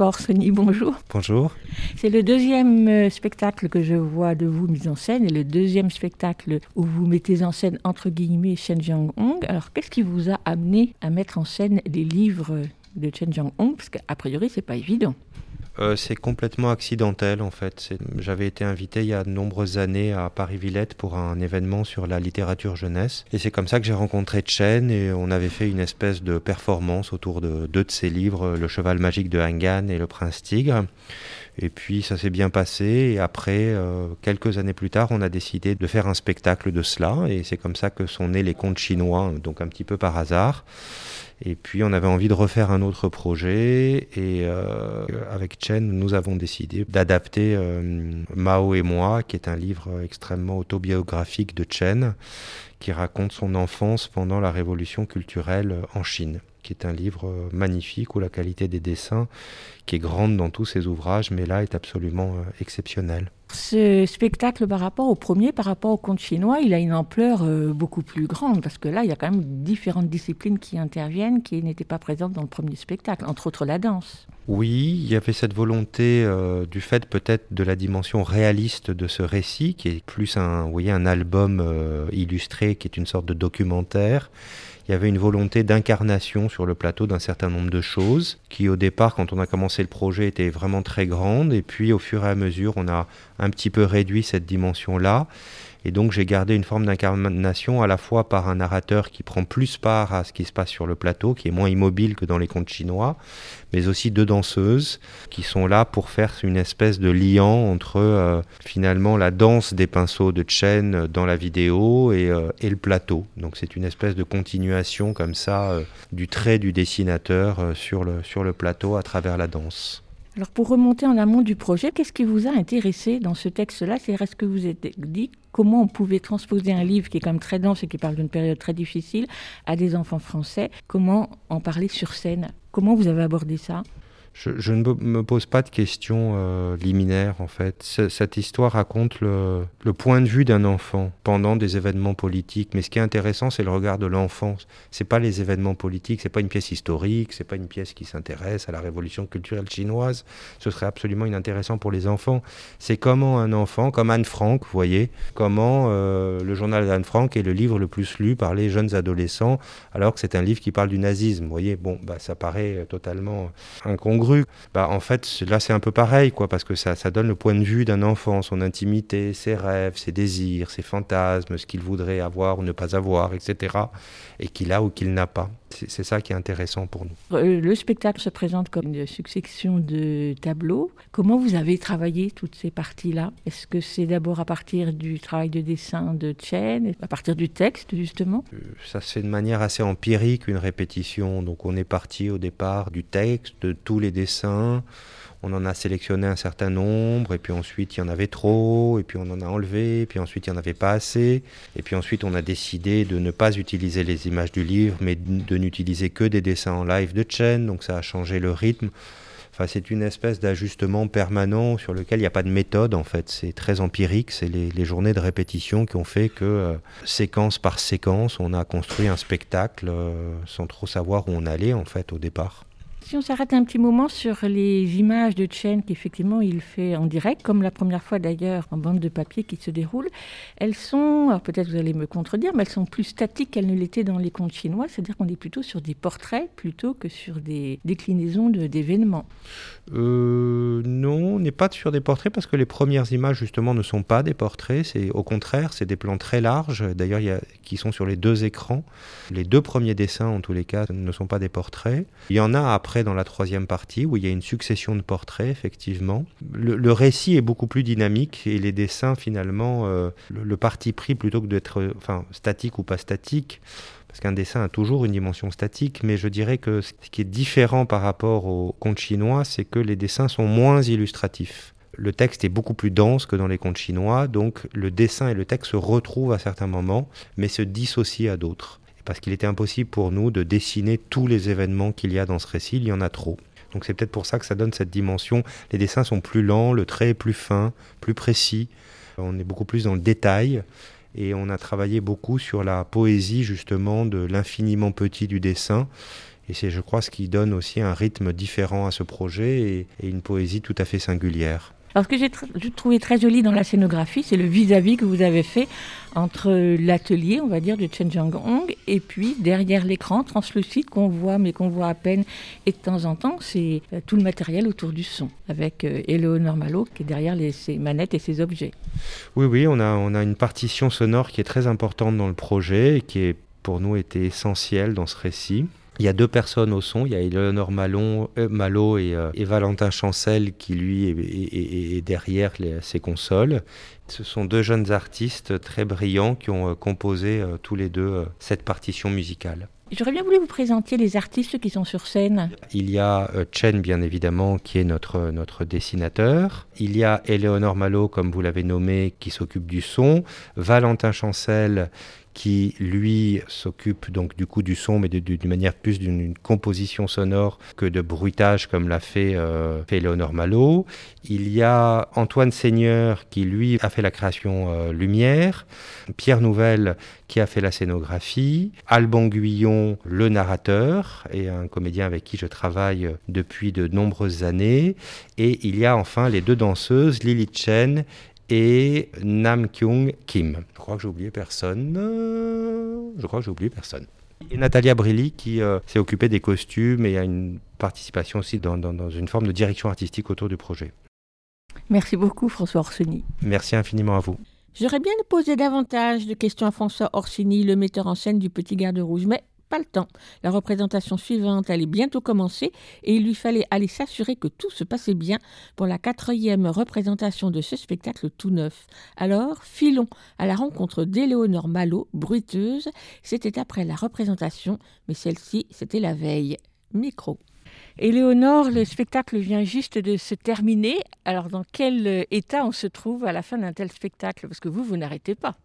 François Orsoni, bonjour. Bonjour. C'est le deuxième euh, spectacle que je vois de vous mis en scène et le deuxième spectacle où vous mettez en scène entre guillemets Chen Jiang-hong. Alors qu'est-ce qui vous a amené à mettre en scène les livres de Chen Jiang-hong? Parce qu'a priori, c'est pas évident. Euh, c'est complètement accidentel en fait. J'avais été invité il y a de nombreuses années à Paris-Villette pour un événement sur la littérature jeunesse. Et c'est comme ça que j'ai rencontré Chen et on avait fait une espèce de performance autour de deux de ses livres, Le cheval magique de Hangan et Le prince tigre. Et puis ça s'est bien passé et après, euh, quelques années plus tard, on a décidé de faire un spectacle de cela et c'est comme ça que sont nés les contes chinois, donc un petit peu par hasard. Et puis on avait envie de refaire un autre projet et euh, avec Chen, nous avons décidé d'adapter euh, Mao et moi, qui est un livre extrêmement autobiographique de Chen, qui raconte son enfance pendant la révolution culturelle en Chine qui est un livre magnifique où la qualité des dessins, qui est grande dans tous ses ouvrages, mais là est absolument euh, exceptionnelle. Ce spectacle par rapport au premier, par rapport au conte chinois, il a une ampleur euh, beaucoup plus grande parce que là, il y a quand même différentes disciplines qui interviennent qui n'étaient pas présentes dans le premier spectacle, entre autres la danse. Oui, il y avait cette volonté euh, du fait peut-être de la dimension réaliste de ce récit, qui est plus un, album illustré, qui est une sorte de documentaire il y avait une volonté d'incarnation sur le plateau d'un certain nombre de choses, qui au départ, quand on a commencé le projet, était vraiment très grande, et puis au fur et à mesure, on a un petit peu réduit cette dimension-là. Et donc j'ai gardé une forme d'incarnation à la fois par un narrateur qui prend plus part à ce qui se passe sur le plateau, qui est moins immobile que dans les contes chinois, mais aussi deux danseuses qui sont là pour faire une espèce de liant entre euh, finalement la danse des pinceaux de Chen dans la vidéo et, euh, le plateau. Donc c'est une espèce de continuation comme ça euh, du trait du dessinateur sur le plateau à travers la danse. Alors pour remonter en amont du projet, qu'est-ce qui vous a intéressé dans ce texte-là? C'est est-ce que vous êtes dit comment on pouvait transposer un livre qui est quand même très dense et qui parle d'une période très difficile à des enfants français? Comment en parler sur scène? Comment vous avez abordé ça? Je, ne me pose pas de questions euh, liminaires en fait. cette histoire raconte le, point de vue d'un enfant pendant des événements politiques. Mais ce qui est intéressant, c'est le regard de l'enfant. C'est pas les événements politiques, c'est pas une pièce historique, c'est pas une pièce qui s'intéresse à la révolution culturelle chinoise. Ce serait absolument inintéressant pour les enfants. C'est comment un enfant, comme Anne Frank, vous voyez, comment euh, le journal d'Anne Frank est le livre le plus lu par les jeunes adolescents, alors que c'est un livre qui parle du nazisme. Vous voyez, bon, bah ça paraît totalement incongru bah, en fait, là, c'est un peu pareil, quoi, parce que ça, ça donne le point de vue d'un enfant, son intimité, ses rêves, ses désirs, ses fantasmes, ce qu'il voudrait avoir ou ne pas avoir, etc. Et qu'il a ou qu'il n'a pas. C'est ça qui est intéressant pour nous. Euh, le spectacle se présente comme une succession de tableaux. Comment vous avez travaillé toutes ces parties-là? Est-ce que c'est d'abord à partir du travail de dessin de Chen, à partir du texte justement? Euh, Ça se fait de manière assez empirique, une répétition. Donc on est parti au départ du texte, de tous les dessins on en a sélectionné un certain nombre, et puis ensuite il y en avait trop, et puis on en a enlevé, et puis ensuite il n'y en avait pas assez, et puis ensuite on a décidé de ne pas utiliser les images du livre, mais de n'utiliser que des dessins en live de Chen, donc ça a changé le rythme. Enfin, c'est une espèce d'ajustement permanent sur lequel il n'y a pas de méthode en fait. C'est très empirique. C'est les, journées de répétition qui ont fait que euh, séquence par séquence, on a construit un spectacle euh, sans trop savoir où on allait en fait au départ. Si on s'arrête un petit moment sur les images de Chen qu'effectivement il fait en direct, comme la première fois d'ailleurs en bande de papier qui se déroule, elles sont, peut-être vous allez me contredire, mais elles sont plus statiques qu'elles ne l'étaient dans les contes chinois, c'est-à-dire qu'on est plutôt sur des portraits plutôt que sur des déclinaisons d'événements. Euh, non, on n'est pas sur des portraits parce que les premières images justement ne sont pas des portraits, c'est au contraire, c'est des plans très larges, d'ailleurs qui sont sur les deux écrans. Les deux premiers dessins en tous les cas ne sont pas des portraits. Il y en a après dans la troisième partie où il y a une succession de portraits, effectivement. Le, récit est beaucoup plus dynamique et les dessins, finalement, euh, le, parti pris plutôt que d'être enfin, statique ou pas statique, parce qu'un dessin a toujours une dimension statique, mais je dirais que ce qui est différent par rapport au conte chinois, c'est que les dessins sont moins illustratifs. Le texte est beaucoup plus dense que dans les contes chinois, donc le dessin et le texte se retrouvent à certains moments, mais se dissocient à d'autres parce qu'il était impossible pour nous de dessiner tous les événements qu'il y a dans ce récit, il y en a trop. Donc c'est peut-être pour ça que ça donne cette dimension. Les dessins sont plus lents, le trait est plus fin, plus précis, on est beaucoup plus dans le détail. Et on a travaillé beaucoup sur la poésie justement de l'infiniment petit du dessin. Et c'est, je crois, ce qui donne aussi un rythme différent à ce projet et, et une poésie tout à fait singulière. Alors, ce que j'ai tr- j'ai trouvé très joli dans la scénographie, c'est le vis-à-vis que vous avez fait entre l'atelier, on va dire, de Chen Jiang-hong et puis derrière l'écran translucide qu'on voit, mais qu'on voit à peine. Et de temps en temps, c'est euh, tout le matériel autour du son, avec euh, Eleonore Malo qui est derrière ses manettes et ses objets. Oui, oui, on a, on a une partition sonore qui est très importante dans le projet et qui est pour nous était essentielle dans ce récit. Il y a deux personnes au son, il y a Eleonore Malon, euh, Malo et, euh, et Valentin Chancel qui lui est, est- est- est derrière les- ces consoles. Ce sont deux jeunes artistes très brillants qui ont euh, composé tous les deux cette partition musicale. J'aurais bien voulu vous présenter les artistes qui sont sur scène. Il y a Chen, bien évidemment, qui est notre, notre dessinateur. Il y a Eleonore Malo, comme vous l'avez nommé, qui s'occupe du son. Valentin Chancel, qui lui s'occupe donc du coup du son, mais d'une manière plus d'une une composition sonore que de bruitage, comme l'a fait, euh, fait Eleonore Malo. Il y a Antoine Seigneur, qui lui a fait la création euh, lumière. Pierre Nouvel, qui a fait la scénographie, Alban Guyon, le narrateur, et un comédien avec qui je travaille depuis de nombreuses années. Et il y a enfin les deux danseuses, Lily Chen et Nam Kyung Kim. Je crois que j'ai oublié personne. Je crois que j'ai oublié personne. Et Natalia Brilli qui euh, s'est occupée des costumes et a une participation aussi dans, dans- dans une forme de direction artistique autour du projet. Merci beaucoup François Orsoni. Merci infiniment à vous. J'aurais bien posé davantage de questions à François Orsini, le metteur en scène du Petit Garde Rouge, mais pas le temps. La représentation suivante allait bientôt commencer et il lui fallait aller s'assurer que tout se passait bien pour la quatrième représentation de ce spectacle tout neuf. Alors, filons à la rencontre d'Éléonore Malo, bruiteuse. C'était après la représentation, mais celle-ci, c'était la veille. Micro. Éléonore, le spectacle vient juste de se terminer. Alors, dans quel euh, état on se trouve à la fin d'un tel spectacle? Parce que vous, vous n'arrêtez pas.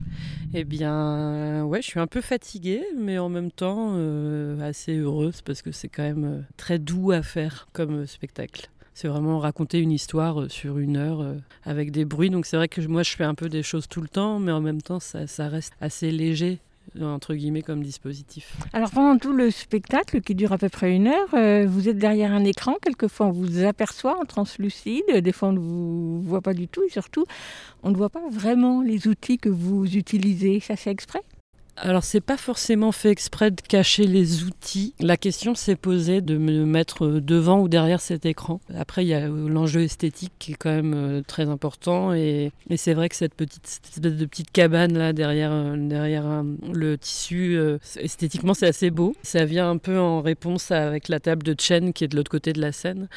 Eh bien, ouais, je suis un peu fatiguée, mais en même temps euh, assez heureuse parce que c'est quand même euh, très doux à faire comme euh, spectacle. C'est vraiment raconter une histoire euh, sur une heure euh, avec des bruits. Donc c'est vrai que moi je fais un peu des choses tout le temps, mais en même temps ça reste assez léger entre guillemets comme dispositif. Alors, pendant tout le spectacle, qui dure à peu près une heure, euh, vous êtes derrière un écran. Quelquefois, on vous aperçoit en translucide. Des fois, on ne vous voit pas du tout. Et surtout, on ne voit pas vraiment les outils que vous utilisez. Ça, c'est exprès? Alors c'est pas forcément fait exprès de cacher les outils. La question s'est posée de me mettre devant ou derrière cet écran. Après il y a euh, l'enjeu esthétique qui est quand même euh, très important et, c'est vrai que cette petite cette espèce de petite cabane là derrière euh, derrière euh, le tissu euh, esthétiquement c'est assez beau. Ça vient un peu en réponse avec la table de Chen qui est de l'autre côté de la scène.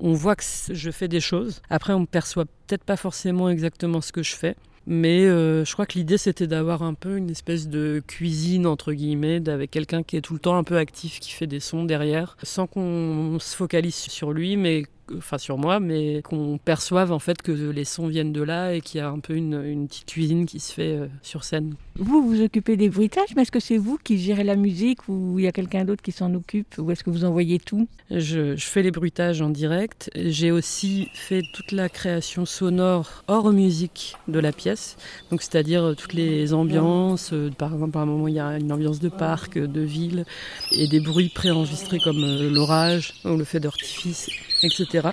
On voit que je fais des choses. Après, on ne perçoit peut-être pas forcément exactement ce que je fais. Mais euh, je crois que l'idée c'était d'avoir un peu une espèce de cuisine entre guillemets, avec quelqu'un qui est tout le temps un peu actif, qui fait des sons derrière, sans qu'on se focalise sur lui, mais enfin sur moi, mais qu'on perçoive en fait que les sons viennent de là et qu'il y a un peu une, une petite cuisine qui se fait euh, sur scène. Vous vous occupez des bruitages, mais est-ce que c'est vous qui gérez la musique ou il y a quelqu'un d'autre qui s'en occupe Ou est-ce que vous envoyez tout? Je, je fais les bruitages en direct. J'ai aussi fait toute la création sonore hors musique de la pièce. Donc, c'est-à-dire euh, toutes les ambiances. euh, Par exemple, à un moment, il y a une ambiance de parc, de ville, et des bruits préenregistrés comme l'orage ou le feu d'artifice, etc.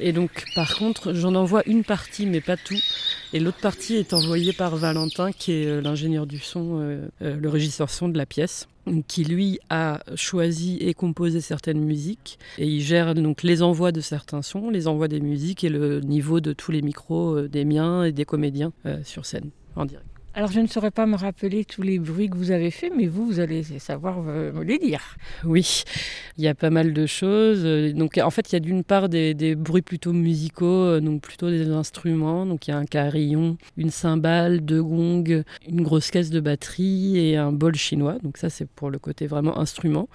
Et donc, par contre, j'en envoie une partie, mais pas tout. Et l'autre partie est envoyée par Valentin, qui est euh, l'ingénieur du son, euh, euh, le régisseur son de la pièce, qui lui a choisi et composé certaines musiques. Et il gère donc les envois de certains sons, les envois des musiques et le niveau de tous les micros des miens et des comédiens sur scène, en direct. Alors je ne saurais pas me rappeler tous les bruits que vous avez faits, mais vous, vous allez savoir euh, me les dire. Oui, il y a pas mal de choses. Euh, Donc, en fait, il y a d'une part des, des bruits plutôt musicaux, euh, donc plutôt des instruments. Donc, il y a un carillon, une cymbale, deux gongs, une grosse caisse de batterie et un bol chinois. Donc, ça, c'est pour le côté vraiment instrument.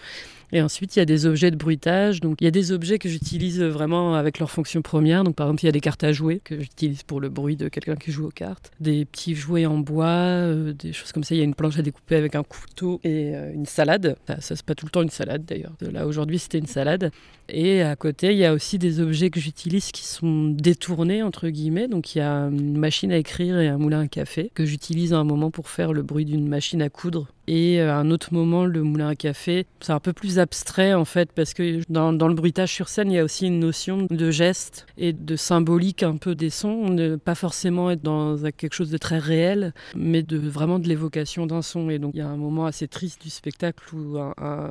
Et ensuite, il y a des objets de bruitage. Donc, il y a des objets que j'utilise vraiment avec leur fonction première. Donc, par exemple, il y a des cartes à jouer que j'utilise pour le bruit de quelqu'un qui joue aux cartes. Des petits jouets en bois, euh, des choses comme ça. Il y a une planche à découper avec un couteau et euh, une salade. Ça, ça c'est pas tout le temps une salade d'ailleurs. Là, aujourd'hui, c'était une salade. Et à côté, il y a aussi des objets que j'utilise qui sont détournés, entre guillemets. Donc, il y a une machine à écrire et un moulin à café que j'utilise à un moment pour faire le bruit d'une machine à coudre. Et à un autre moment, le moulin à café, c'est un peu plus abstrait en fait, parce que dans, le bruitage sur scène, il y a aussi une notion de geste et de symbolique un peu des sons, ne pas forcément être dans quelque chose de très réel, mais de vraiment de l'évocation d'un son. Et donc il y a un moment assez triste du spectacle où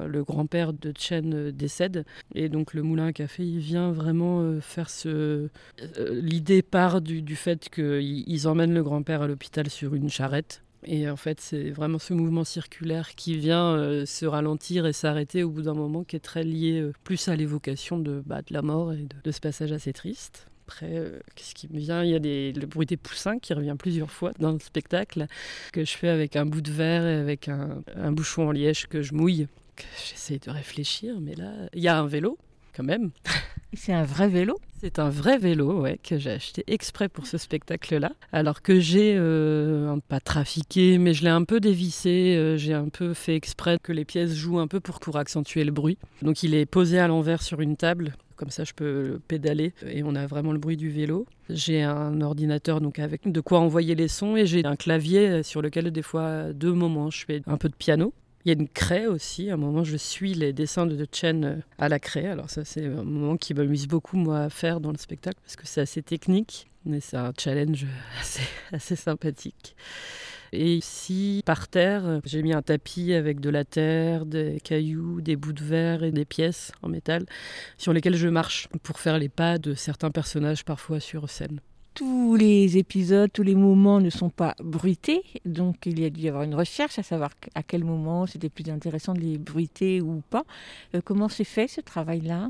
le grand-père de Chen décède, et donc le moulin à café, il vient vraiment euh, faire ce... Euh, l'idée part du fait qu'ils emmènent le grand-père à l'hôpital sur une charrette et en fait, c'est vraiment ce mouvement circulaire qui vient euh, se ralentir et s'arrêter au bout d'un moment, qui est très lié euh, plus à l'évocation de, bah, la mort et de, ce passage assez triste. Après, euh, qu'est-ce qui me vient? Il y a des, le bruit des poussins qui revient plusieurs fois dans le spectacle, que je fais avec un bout de verre et avec un, un bouchon en liège que je mouille. J'essaie de réfléchir, mais là, il y a un vélo quand même. C'est un vrai vélo C'est un vrai vélo, ouais, que j'ai acheté exprès pour ce spectacle-là. Alors que j'ai euh, pas trafiqué, mais je l'ai un peu dévissé. Euh, j'ai un peu fait exprès que les pièces jouent un peu pour, pour accentuer le bruit. Donc il est posé à l'envers sur une table. Comme ça, je peux pédaler et on a vraiment le bruit du vélo. J'ai un ordinateur donc avec de quoi envoyer les sons et j'ai un clavier sur lequel des fois, deux moments, je fais un peu de piano. Il y a une craie aussi. À un moment, je suis les dessins de Chen euh, à la craie. Alors ça, c'est un moment qui m'amuse beaucoup, moi, à faire dans le spectacle, parce que c'est assez technique, mais c'est un challenge assez, assez sympathique. Et ici, par terre, j'ai mis un tapis avec de la terre, des cailloux, des bouts de verre et des pièces en métal sur lesquelles je marche pour faire les pas de certains personnages parfois sur scène tous les épisodes, tous les moments ne sont pas bruités. Donc il y a dû y avoir une recherche à savoir à quel moment c'était plus intéressant de les bruiter ou pas. Euh, comment s'est fait ce travail-là?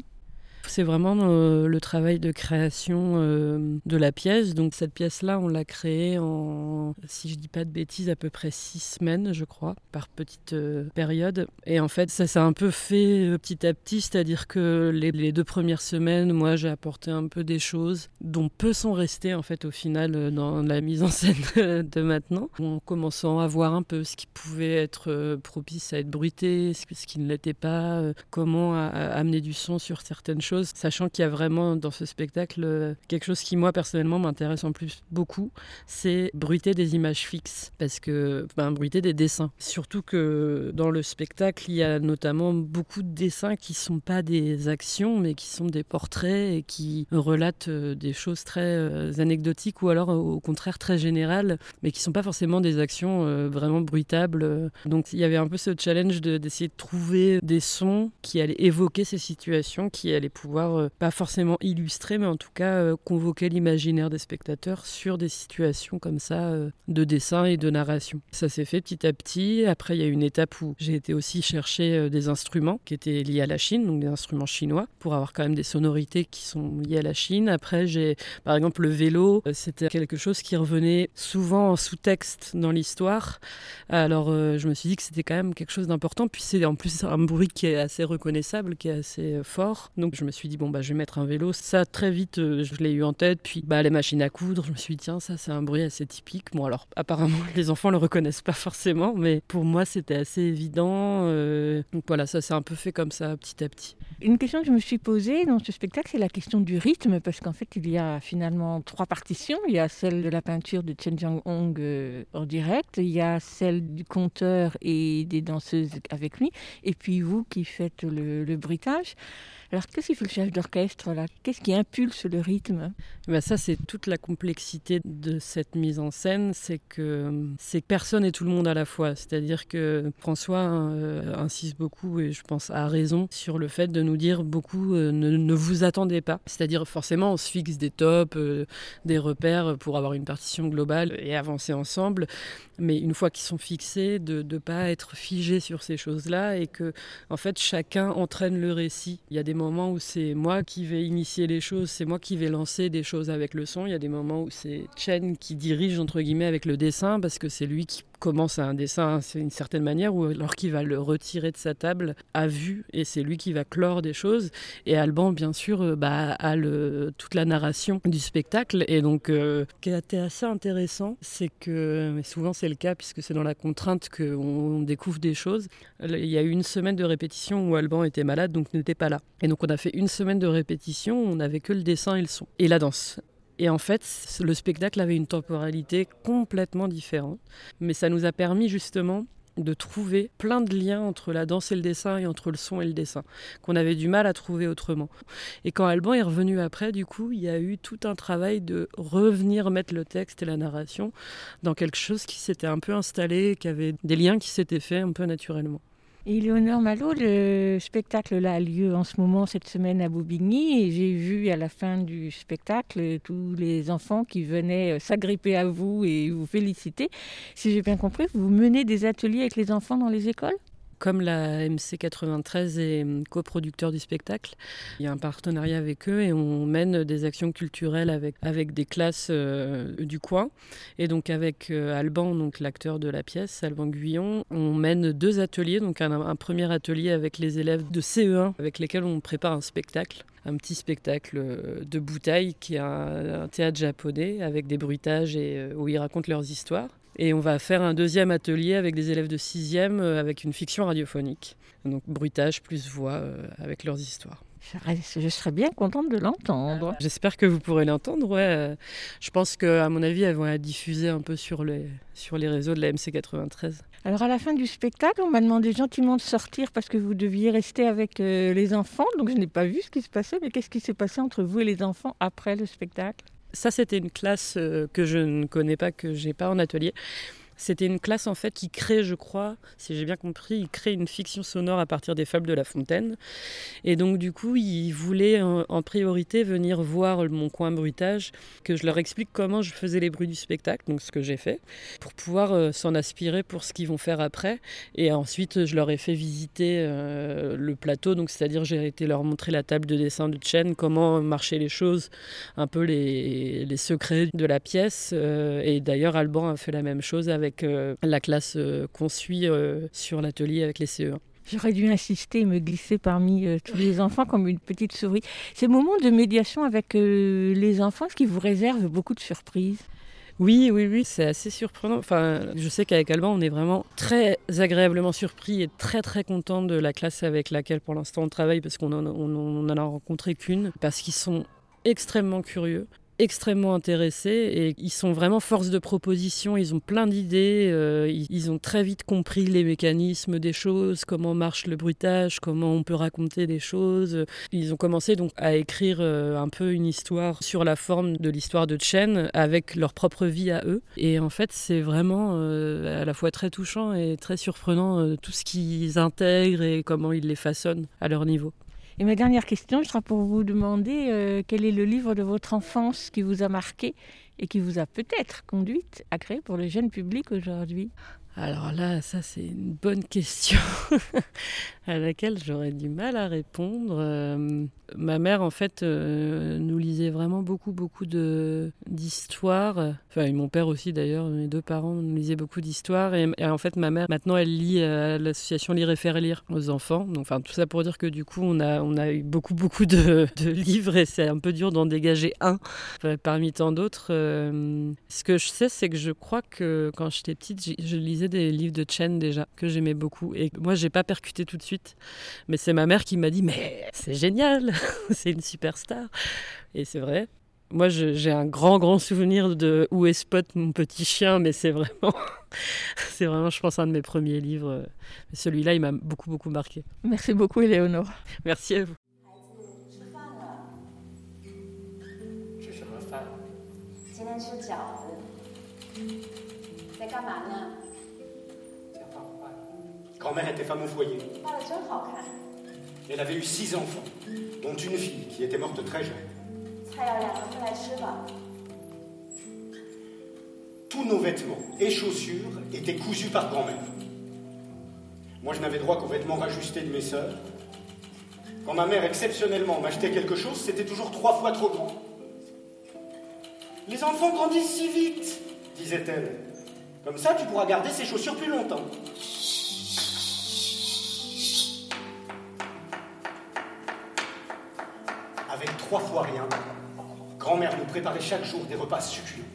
C'est vraiment euh, le travail de création euh, de la pièce. Donc cette pièce-là, on l'a créée en, si je dis pas de bêtises, à peu près six semaines, je crois, par petite euh, période. Et en fait, ça s'est un peu fait petit à petit, c'est-à-dire que les, deux premières semaines, moi, j'ai apporté un peu des choses dont peu sont restées en fait au final dans la mise en scène de maintenant, en commençant à voir un peu ce qui pouvait être propice à être bruité, ce qui ne l'était pas, comment amener du son sur certaines choses sachant qu'il y a vraiment dans ce spectacle euh, quelque chose qui moi personnellement m'intéresse en plus beaucoup, c'est bruiter des images fixes, parce que ben, bruiter des dessins. Surtout que dans le spectacle, il y a notamment beaucoup de dessins qui sont pas des actions, mais qui sont des portraits et qui relatent euh, des choses très euh, anecdotiques ou alors au contraire très générales, mais qui sont pas forcément des actions vraiment bruitables. Donc il y avait un peu ce challenge d'essayer de, de trouver des sons qui allaient évoquer ces situations, qui allaient pouvoir euh, pas forcément illustrer, mais en tout cas euh, convoquer l'imaginaire des spectateurs sur des situations comme ça euh, de dessin et de narration. Ça s'est fait petit à petit. Après, il y a une étape où j'ai été aussi chercher des instruments qui étaient liés à la Chine, donc des instruments chinois, pour avoir quand même des sonorités qui sont liées à la Chine. Après, j'ai, par exemple, le vélo, c'était quelque chose qui revenait souvent en sous-texte dans l'histoire. Alors, je me suis dit que c'était quand même quelque chose d'important. Puis c'est en plus un bruit qui est assez reconnaissable, qui est assez fort. Donc, je me suis dit, bon, bah, je vais mettre un vélo. Ça, très vite, euh, je l'ai eu en tête. Puis, bah, les machines à coudre, je me suis dit, tiens, ça, c'est un bruit assez typique. Bon, alors, apparemment, les enfants le reconnaissent pas forcément, mais pour moi, c'était assez évident. Euh, donc voilà, ça s'est un peu fait comme ça, petit à petit. Une question que je me suis posée dans ce spectacle, c'est la question du rythme, parce qu'en fait, il y a finalement trois partitions. Il y a celle de la peinture de Chen Jiang-hong euh, en direct, il y a celle du conteur et des danseuses avec lui, et puis vous qui faites le, le bruitage. Alors, qu'est-ce qu'il fait le chef d'orchestre là? Qu'est-ce qui impulse le rythme? Ben Ça, c'est toute la complexité de cette mise en scène, c'est que c'est personne et tout le monde à la fois. C'est-à-dire que François euh, insiste beaucoup, et je pense à raison, sur le fait de nous dire beaucoup euh, ne, vous attendez pas. C'est-à-dire, forcément, on se fixe des tops, euh, des repères pour avoir une partition globale et avancer ensemble. Mais une fois qu'ils sont fixés, de ne pas être figé sur ces choses-là et que, en fait, chacun entraîne le récit. Il y a des moments où c'est moi qui vais initier les choses, c'est moi qui vais lancer des choses avec le son. Il y a des moments où c'est Chen qui dirige, entre guillemets, avec le dessin, parce que c'est lui qui commence un dessin c'est une certaine manière, ou alors qu'il va le retirer de sa table à vue, et c'est lui qui va clore des choses. Et Alban, bien sûr, euh, bah, a le, toute la narration du spectacle. Et donc, euh, ce qui été assez intéressant, c'est que, souvent c'est le cas, puisque c'est dans la contrainte qu'on découvre des choses. Il y a eu une semaine de répétition où Alban était malade, donc n'était pas là. Et donc, on a fait une semaine de répétition, on n'avait que le dessin et le son. Et la danse. Et en fait, le spectacle avait une temporalité complètement différente. Mais ça nous a permis justement de trouver plein de liens entre la danse et le dessin et entre le son et le dessin, qu'on avait du mal à trouver autrement. Et quand Alban est revenu après, du coup, il y a eu tout un travail de revenir mettre le texte et la narration dans quelque chose qui s'était un peu installé, qui avait des liens qui s'étaient faits un peu naturellement. Éléonore Malo, le spectacle là, a lieu en ce moment cette semaine à Boubigny et j'ai vu à la fin du spectacle tous les enfants qui venaient euh, s'agripper à vous et vous féliciter. Si j'ai bien compris, vous menez des ateliers avec les enfants dans les écoles? Comme la MC93 est hum, coproducteur du spectacle, il y a un partenariat avec eux et on mène des actions culturelles avec, avec des classes euh, du coin. Et donc avec euh, Alban, donc l'acteur de la pièce, Alban Guyon, on mène deux ateliers. Donc un, premier atelier avec les élèves de CE1 avec lesquels on prépare un spectacle. Un petit spectacle euh, de bouteille qui est un théâtre japonais avec des bruitages et où ils racontent leurs histoires. Et on va faire un deuxième atelier avec des élèves de 6e avec une fiction radiophonique. Donc bruitage plus voix euh, avec leurs histoires. Je serais bien contente de l'entendre. J'espère que vous pourrez l'entendre. Ouais. Je pense qu'à mon avis, elles vont être diffusées un peu sur les, sur les réseaux de la MC93. Alors à la fin du spectacle, on m'a demandé gentiment de sortir parce que vous deviez rester avec euh, les enfants. Donc je n'ai pas vu ce qui se passait. Mais qu'est-ce qui s'est passé entre vous et les enfants après le spectacle? Ça, c'était une classe euh, que je ne connais pas, que j'ai pas en atelier. C'était une classe en fait qui crée, je crois, si j'ai bien compris, il crée une fiction sonore à partir des fables de La Fontaine. Et donc du coup, ils voulaient en, priorité venir voir mon coin bruitage, que je leur explique comment je faisais les bruits du spectacle, donc ce que j'ai fait, pour pouvoir euh, s'en aspirer pour ce qu'ils vont faire après. Et ensuite, je leur ai fait visiter euh, le plateau, donc c'est-à-dire j'ai été leur montrer la table de dessin de Chen, comment marchaient les choses, un peu les, les secrets de la pièce. Euh, et d'ailleurs, Alban a fait la même chose avec avec euh, la classe euh, qu'on suit euh, sur l'atelier avec les CE1. J'aurais dû insister et me glisser parmi euh, tous les enfants comme une petite souris. Ces moments de médiation avec euh, les enfants, ce qui vous réserve beaucoup de surprises? Oui, oui, oui, c'est assez surprenant. Enfin, je sais qu'avec Alban, on est vraiment très agréablement surpris et très très content de la classe avec laquelle pour l'instant on travaille parce qu'on en, on, on en a rencontré qu'une, parce qu'ils sont extrêmement curieux extrêmement intéressés et ils sont vraiment force de proposition, ils ont plein d'idées, euh, ils, ont très vite compris les mécanismes des choses, comment marche le bruitage, comment on peut raconter des choses. Ils ont commencé donc à écrire euh, un peu une histoire sur la forme de l'histoire de Chen avec leur propre vie à eux. Et en fait, c'est vraiment euh, à la fois très touchant et très surprenant tout ce qu'ils intègrent et comment ils les façonnent à leur niveau. Et ma dernière question sera pour vous demander euh, quel est le livre de votre enfance qui vous a marqué et qui vous a peut-être conduite à créer pour le jeune public aujourd'hui? Alors là, ça c'est une bonne question à laquelle j'aurais du mal à répondre. Euh, ma mère, en fait, euh, nous lisait vraiment beaucoup, beaucoup d'histoires. Mon père aussi d'ailleurs. Mes deux parents lisaient beaucoup d'histoires. Et, en fait, ma mère, maintenant, elle lit à l'association Lire et Faire Lire aux enfants. Donc, enfin, tout ça pour dire que du coup, on a, on a eu beaucoup, beaucoup de, livres et c'est un peu dur d'en dégager un enfin, parmi tant d'autres. Euh, ce que je sais, c'est que je crois que quand j'étais petite, je lisais des livres de Chen déjà que j'aimais beaucoup et moi j'ai pas percuté tout de suite mais c'est ma mère qui m'a dit mais c'est génial c'est une superstar et c'est vrai moi, j'ai un grand, grand souvenir de Où est Spot, mon petit chien, mais c'est vraiment, c'est vraiment, je pense, un de mes premiers livres. Celui-là, il m'a beaucoup, beaucoup marqué. Merci beaucoup, Éléonore. Merci à vous. Grand-mère était femme au foyer. Elle avait eu six enfants, dont une fille qui était morte très jeune. 菜要两个，快来吃吧。 Tous nos vêtements et chaussures étaient cousus par grand-mère. Moi, je n'avais droit qu'aux vêtements rajustés de mes sœurs. Quand ma mère exceptionnellement m'achetait quelque chose, c'était toujours trois fois trop grand. Les enfants grandissent si vite, disait-elle. Comme ça, tu pourras garder ces chaussures plus longtemps. Avec trois fois rien, grand-mère nous préparait chaque jour des repas succulents.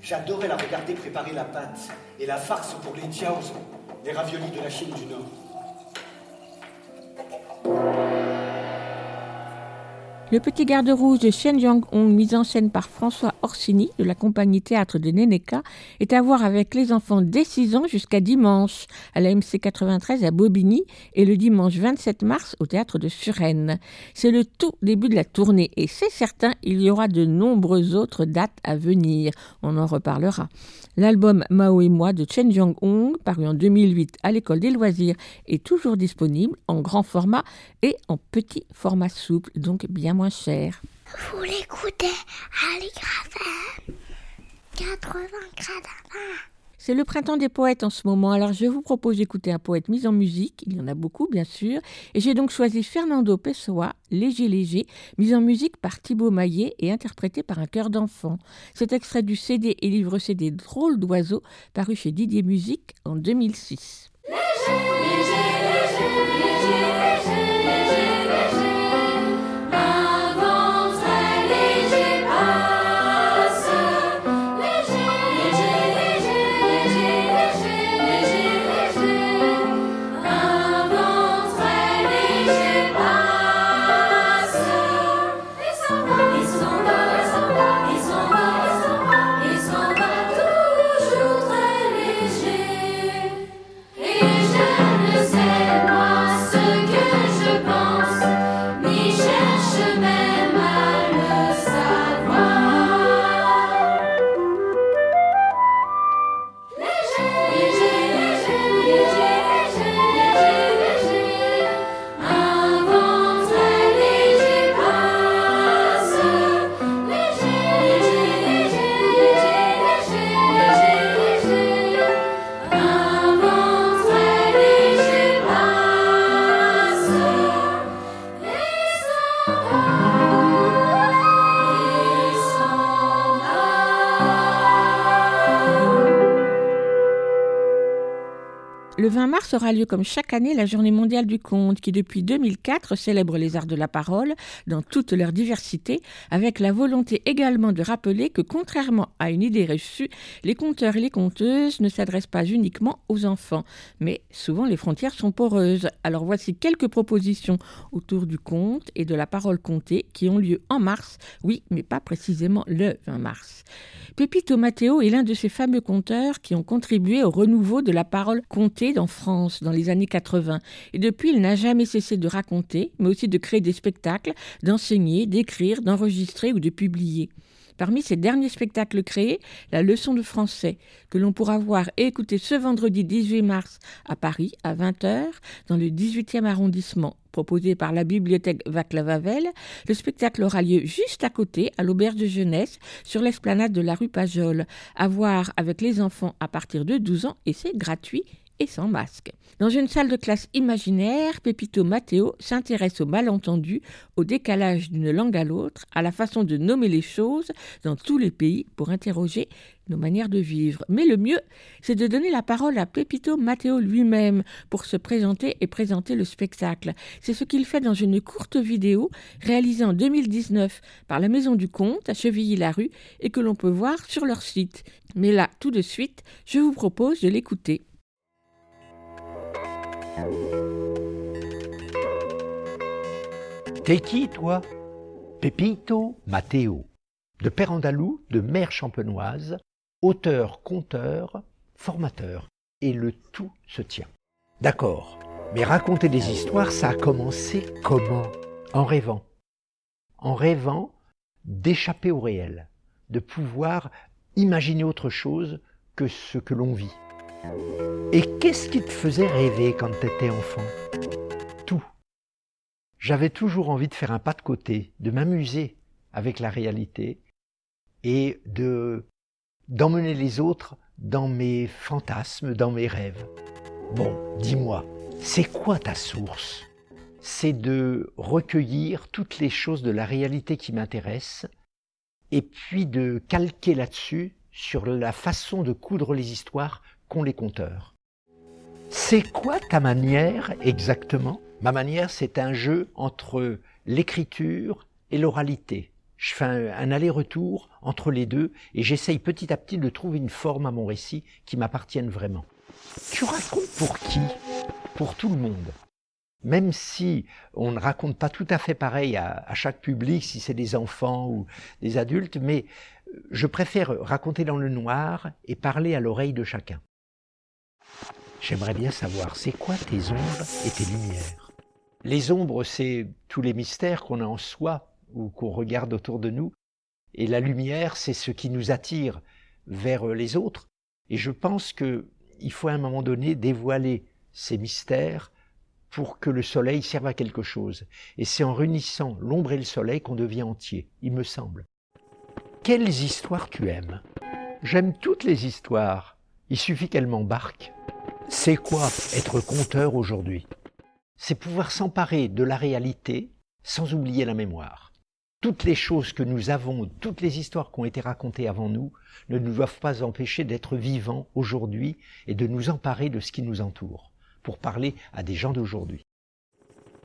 J'adorais la regarder préparer la pâte et la farce pour les jiaozi, les raviolis de la Chine du Nord. Le petit garde rouge de Shen Jiang-hong, mis en scène par François Orsini de la compagnie théâtre de Neneka, est à voir avec les enfants dès 6 ans jusqu'à dimanche à la MC 93 à Bobigny et le dimanche 27 mars au théâtre de Suresnes. C'est le tout début de la tournée et c'est certain, il y aura de nombreuses autres dates à venir. On en reparlera. L'album Mao et moi de Chen Jiang-hong, paru en 2008 à l'école des loisirs, est toujours disponible en grand format et en petit format souple, donc bien moins cher. Vous l'écoutez à l'IGRAFM 80 C'est le printemps des poètes en ce moment, alors je vous propose d'écouter un poète mis en musique, il y en a beaucoup bien sûr, et j'ai donc choisi Fernando Pessoa, Léger Léger, mis en musique par Thibaut Maillet et interprété par un chœur d'enfant. C'est extrait du CD et livre CD Drôle d'oiseaux, paru chez Didier Musique en 2006. Un vent 20 mars aura lieu comme chaque année la Journée mondiale du conte qui depuis 2004 célèbre les arts de la parole dans toute leur diversité avec la volonté également de rappeler que contrairement à une idée reçue, les conteurs et les conteuses ne s'adressent pas uniquement aux enfants, mais souvent les frontières sont poreuses. Alors voici quelques propositions autour du conte et de la parole contée qui ont lieu en mars, oui, mais pas précisément le 20 mars. Pepito Matteo est l'un de ces fameux conteurs qui ont contribué au renouveau de la parole contée en France dans les années 80. Et depuis, il n'a jamais cessé de raconter, mais aussi de créer des spectacles, d'enseigner, d'écrire, d'enregistrer ou de publier. Parmi ses derniers spectacles créés, la leçon de français, que l'on pourra voir et écouter ce vendredi 18 mars à Paris à 20h dans le 18e arrondissement. Proposé par la bibliothèque Vaclav Havel, le spectacle aura lieu juste à côté, à l'auberge de jeunesse, sur l'esplanade de la rue Pajol, à voir avec les enfants à partir de 12 ans et c'est gratuit et sans masque. Dans une salle de classe imaginaire, Pepito Matteo s'intéresse au malentendu, au décalage d'une langue à l'autre, à la façon de nommer les choses dans tous les pays pour interroger nos manières de vivre. Mais le mieux, c'est de donner la parole à Pepito Matteo lui-même pour se présenter et présenter le spectacle. C'est ce qu'il fait dans une courte vidéo réalisée en 2019 par la Maison du Conte à Chevilly-la-Rue et que l'on peut voir sur leur site. Mais là, tout de suite, je vous propose de l'écouter. T'es qui, toi? Pepito Matteo, de père andalou, de mère champenoise, auteur, conteur, formateur. Et le tout se tient. D'accord, mais raconter des histoires, ça a commencé comment? En rêvant. En rêvant d'échapper au réel, de pouvoir imaginer autre chose que ce que l'on vit. Et qu'est-ce qui te faisait rêver quand t'étais enfant? Tout. J'avais toujours envie de faire un pas de côté, de m'amuser avec la réalité et de d'emmener les autres dans mes fantasmes, dans mes rêves. Bon, dis-moi, c'est quoi ta source? C'est de recueillir toutes les choses de la réalité qui m'intéressent et puis de calquer là-dessus sur la façon de coudre les histoires qu'ont les conteurs. C'est quoi ta manière exactement? Ma manière, c'est un jeu entre l'écriture et l'oralité. Je fais un, aller-retour entre les deux et j'essaye petit à petit de trouver une forme à mon récit qui m'appartienne vraiment. Tu racontes pour qui? Pour tout le monde. Même si on ne raconte pas tout à fait pareil à chaque public, si c'est des enfants ou des adultes, mais je préfère raconter dans le noir et parler à l'oreille de chacun. J'aimerais bien savoir, c'est quoi tes ombres et tes lumières? Les ombres, c'est tous les mystères qu'on a en soi ou qu'on regarde autour de nous. Et la lumière, c'est ce qui nous attire vers les autres. Et je pense qu'il faut à un moment donné dévoiler ces mystères pour que le soleil serve à quelque chose. Et c'est en réunissant l'ombre et le soleil qu'on devient entier, il me semble. Quelles histoires tu aimes? J'aime toutes les histoires. Il suffit qu'elles m'embarquent. C'est quoi être conteur aujourd'hui? C'est pouvoir s'emparer de la réalité sans oublier la mémoire. Toutes les choses que nous avons, toutes les histoires qui ont été racontées avant nous, ne nous doivent pas empêcher d'être vivants aujourd'hui et de nous emparer de ce qui nous entoure, pour parler à des gens d'aujourd'hui.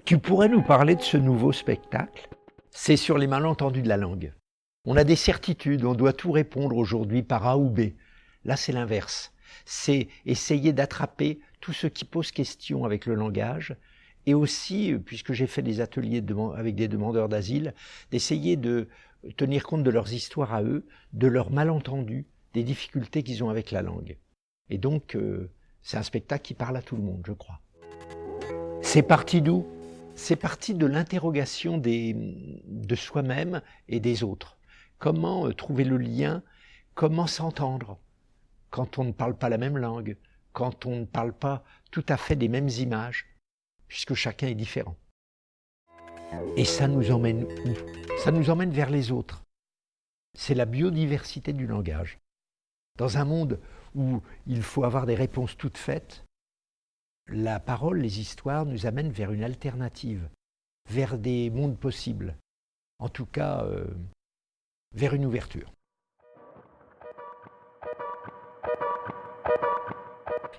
Tu pourrais nous parler de ce nouveau spectacle? C'est sur les malentendus de la langue. On a des certitudes, on doit tout répondre aujourd'hui par A ou B. Là, c'est l'inverse. C'est essayer d'attraper tout ce qui pose question avec le langage et aussi, puisque j'ai fait des ateliers avec des demandeurs d'asile, d'essayer de tenir compte de leurs histoires à eux, de leurs malentendus, des difficultés qu'ils ont avec la langue. Et donc, euh, c'est un spectacle qui parle à tout le monde, je crois. C'est parti d'où? C'est parti de l'interrogation de soi-même et des autres comment euh, trouver le lien, comment s'entendre? Quand on ne parle pas la même langue, quand on ne parle pas tout à fait des mêmes images, puisque chacun est différent. Et ça nous emmène où? Ça nous emmène vers les autres. C'est la biodiversité du langage. Dans un monde où il faut avoir des réponses toutes faites, la parole, les histoires nous amènent vers une alternative, vers des mondes possibles. En tout cas, euh, vers une ouverture.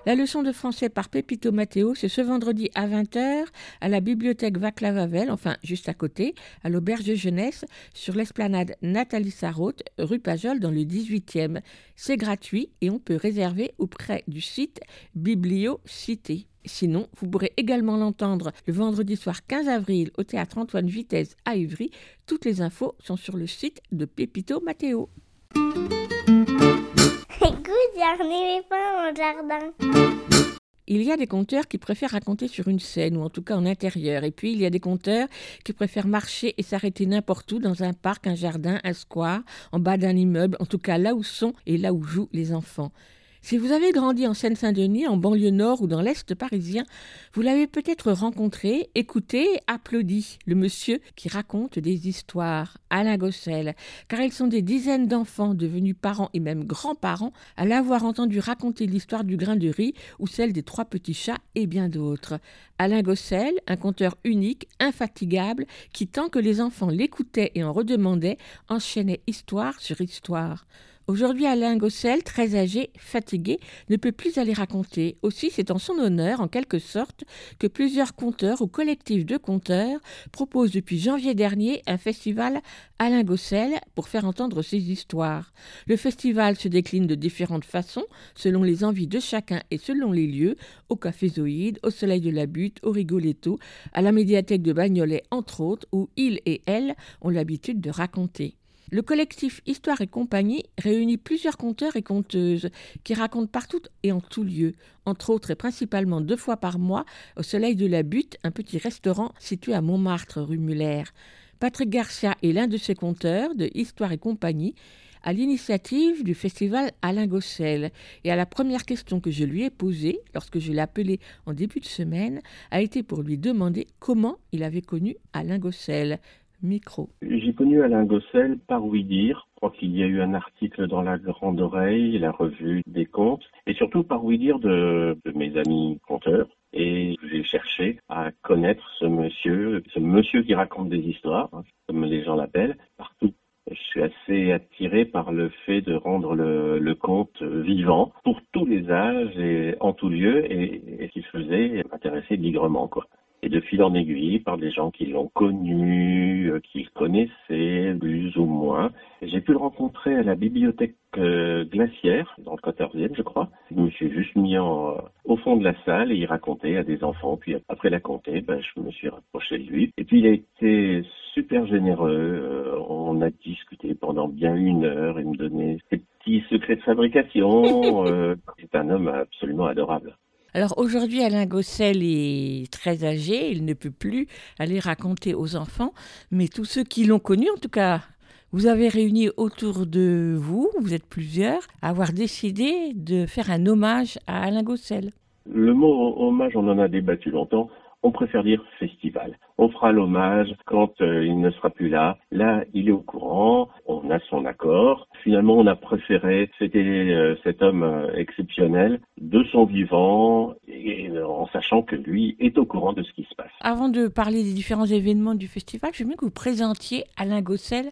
La leçon de français par Pepito Matteo, c'est ce vendredi à 20h à la bibliothèque Vaclav Havel, enfin juste à côté, à l'auberge jeunesse, sur l'esplanade Nathalie Sarraute, rue Pajol, dans le 18e. C'est gratuit et on peut réserver auprès du site Bibliocité. Sinon, vous pourrez également l'entendre le vendredi soir 15 avril au théâtre Antoine Vitesse à Ivry. Toutes les infos sont sur le site de Pepito Matteo. Écoute, les pas au jardin. Il y a des conteurs qui préfèrent raconter sur une scène ou en tout cas en intérieur. Et puis il y a des conteurs qui préfèrent marcher et s'arrêter n'importe où, dans un parc, un jardin, un square, en bas d'un immeuble, en tout cas là où sont et là où jouent les enfants. Si vous avez grandi en Seine-Saint-Denis, en banlieue nord ou dans l'Est parisien, vous l'avez peut-être rencontré, écouté, applaudi, le monsieur qui raconte des histoires, Alain Gossel, car ils sont des dizaines d'enfants devenus parents et même grands-parents à l'avoir entendu raconter l'histoire du grain de riz ou celle des trois petits chats et bien d'autres. Alain Gossel, un conteur unique, infatigable, qui tant que les enfants l'écoutaient et en redemandaient, enchaînait histoire sur histoire. Aujourd'hui, Alain Gossel, très âgé, fatigué, ne peut plus aller raconter. Aussi, c'est en son honneur, en quelque sorte, que plusieurs conteurs ou collectifs de conteurs proposent depuis janvier dernier un festival Alain Gossel pour faire entendre ses histoires. Le festival se décline de différentes façons, selon les envies de chacun et selon les lieux, au Café Zoïde, au Soleil de la Butte, au Rigoletto, à la médiathèque de Bagnolet, entre autres, où il et elle ont l'habitude de raconter. Le collectif Histoire et compagnie réunit plusieurs conteurs et conteuses qui racontent partout et en tout lieu, entre autres et principalement deux fois par mois au Soleil de la Butte, un petit restaurant situé à Montmartre, rue Muller. Patrick Garcia est l'un de ces conteurs de Histoire et compagnie à l'initiative du festival Alain Gossel. Et à la première question que je lui ai posée, lorsque je l'ai appelé en début de semaine, a été pour lui demander comment il avait connu Alain Gossel J'ai connu Alain Gossel par Oui Dire. Je crois qu'il y a eu un article dans la Grande Oreille, la revue des contes, et surtout par Oui Dire de, mes amis conteurs. Et j'ai cherché à connaître ce monsieur, ce monsieur qui raconte des histoires, hein, comme les gens l'appellent, partout. Je suis assez attiré par le fait de rendre le, conte vivant pour tous les âges et en tout lieu, et, et ce qu'il faisait m'intéressait bigrement, quoi. Et de fil en aiguille, par des gens qui l'ont connu, euh, qui le connaissaient plus ou moins. J'ai pu le rencontrer à la bibliothèque euh, glaciaire, dans le 14e, je crois. Je me suis juste mis en, au fond de la salle et il racontait à des enfants. Puis après la compter, ben, je me suis rapproché de lui. Et puis il a été super généreux. Euh, on a discuté pendant bien une heure. Il me donnait ses petits secrets de fabrication. Euh, C'est un homme absolument adorable. Alors aujourd'hui, Alain Gossel est très âgé, il ne peut plus aller raconter aux enfants, mais tous ceux qui l'ont connu, en tout cas, vous avez réuni autour de vous, vous êtes plusieurs, à avoir décidé de faire un hommage à Alain Gossel. Le mot hommage, on en a débattu longtemps. On préfère dire festival. On fera l'hommage quand euh, il ne sera plus là. Là, il est au courant, on a son accord. Finalement, on a préféré fêter euh, cet homme euh, exceptionnel de son vivant en sachant que lui est au courant de ce qui se passe. Avant de parler des différents événements du festival, je que vous présentiez Alain Gossel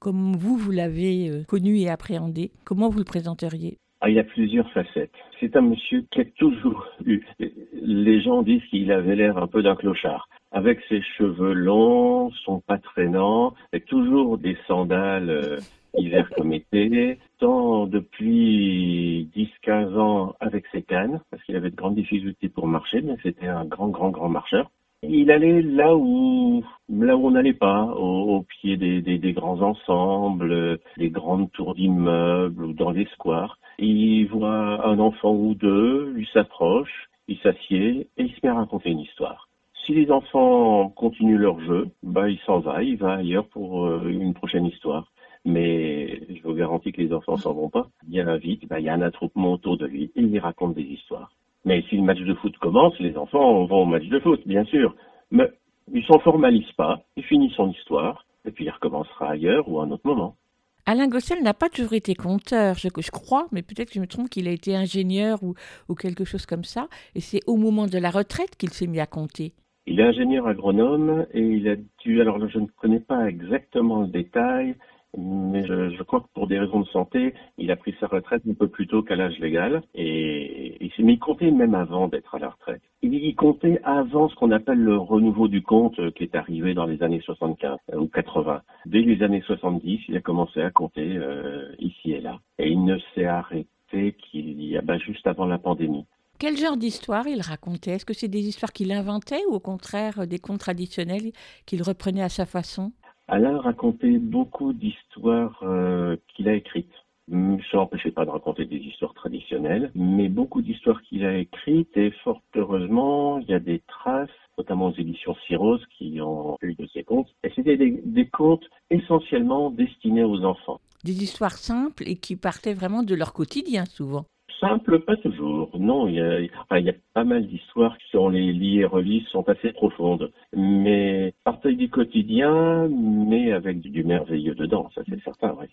comme vous, vous l'avez connu et appréhendé. Comment vous le présenteriez? Ah, il a plusieurs facettes. C'est un monsieur qui a toujours eu. Les gens disent qu'il avait l'air un peu d'un clochard. Avec ses cheveux longs, son pas traînant, avec toujours des sandales euh, hiver comme été, tant depuis 10-15 ans avec ses cannes, parce qu'il avait de grandes difficultés pour marcher, mais c'était un grand, grand, grand marcheur. Il allait là où là où on n'allait pas, au, pied des, des, des grands ensembles, des grandes tours d'immeubles ou dans les squares. Il voit un enfant ou deux, lui s'approche, il s'assied et il se met à raconter une histoire. Si les enfants continuent leur jeu, bah il s'en va, il va ailleurs pour euh, une prochaine histoire. Mais je vous garantis que les enfants s'en vont pas. Bien vite, bah, il y a un attroupement autour de lui et il raconte des histoires. Mais si le match de foot commence, les enfants vont au match de foot, bien sûr. Mais ils s'en formalisent pas, il finit son histoire, et puis il recommencera ailleurs ou à un autre moment. Alain Gossel n'a pas toujours été conteur, je, je crois, mais peut-être que je me trompe qu'il a été ingénieur ou, quelque chose comme ça. Et c'est au moment de la retraite qu'il s'est mis à compter. Il est ingénieur agronome et il a dû, alors je ne connais pas exactement le détail, mais je, crois que pour des raisons de santé, il a pris sa retraite un peu plus tôt qu'à l'âge légal et il mis à compter même avant d'être à la retraite. Il comptait avant ce qu'on appelle le renouveau du compte euh, qui est arrivé dans les années 75 euh, ou 80. Dès les années 70, il a commencé à compter euh, ici et là et il ne s'est arrêté qu'il y a bah, juste avant la pandémie. Quel genre d'histoire il racontait? Est-ce que c'est des histoires qu'il inventait ou au contraire des contes traditionnels qu'il reprenait à sa façon? Alain racontait beaucoup d'histoires euh, qu'il a écrites. Hum, Ça n'empêchait pas de raconter des histoires traditionnelles, mais beaucoup d'histoires qu'il a écrites et fort heureusement, il y a des traces, notamment aux éditions Cyrose qui ont eu de ces contes. Et c'était des contes essentiellement destinés aux enfants. Des histoires simples et qui partaient vraiment de leur quotidien souvent. Simple, pas toujours. Non, il y a, pas mal d'histoires qui, si on les lit et relit, sont assez profondes. Mais partaient du quotidien, mais avec du, merveilleux dedans, ça c'est certain, oui.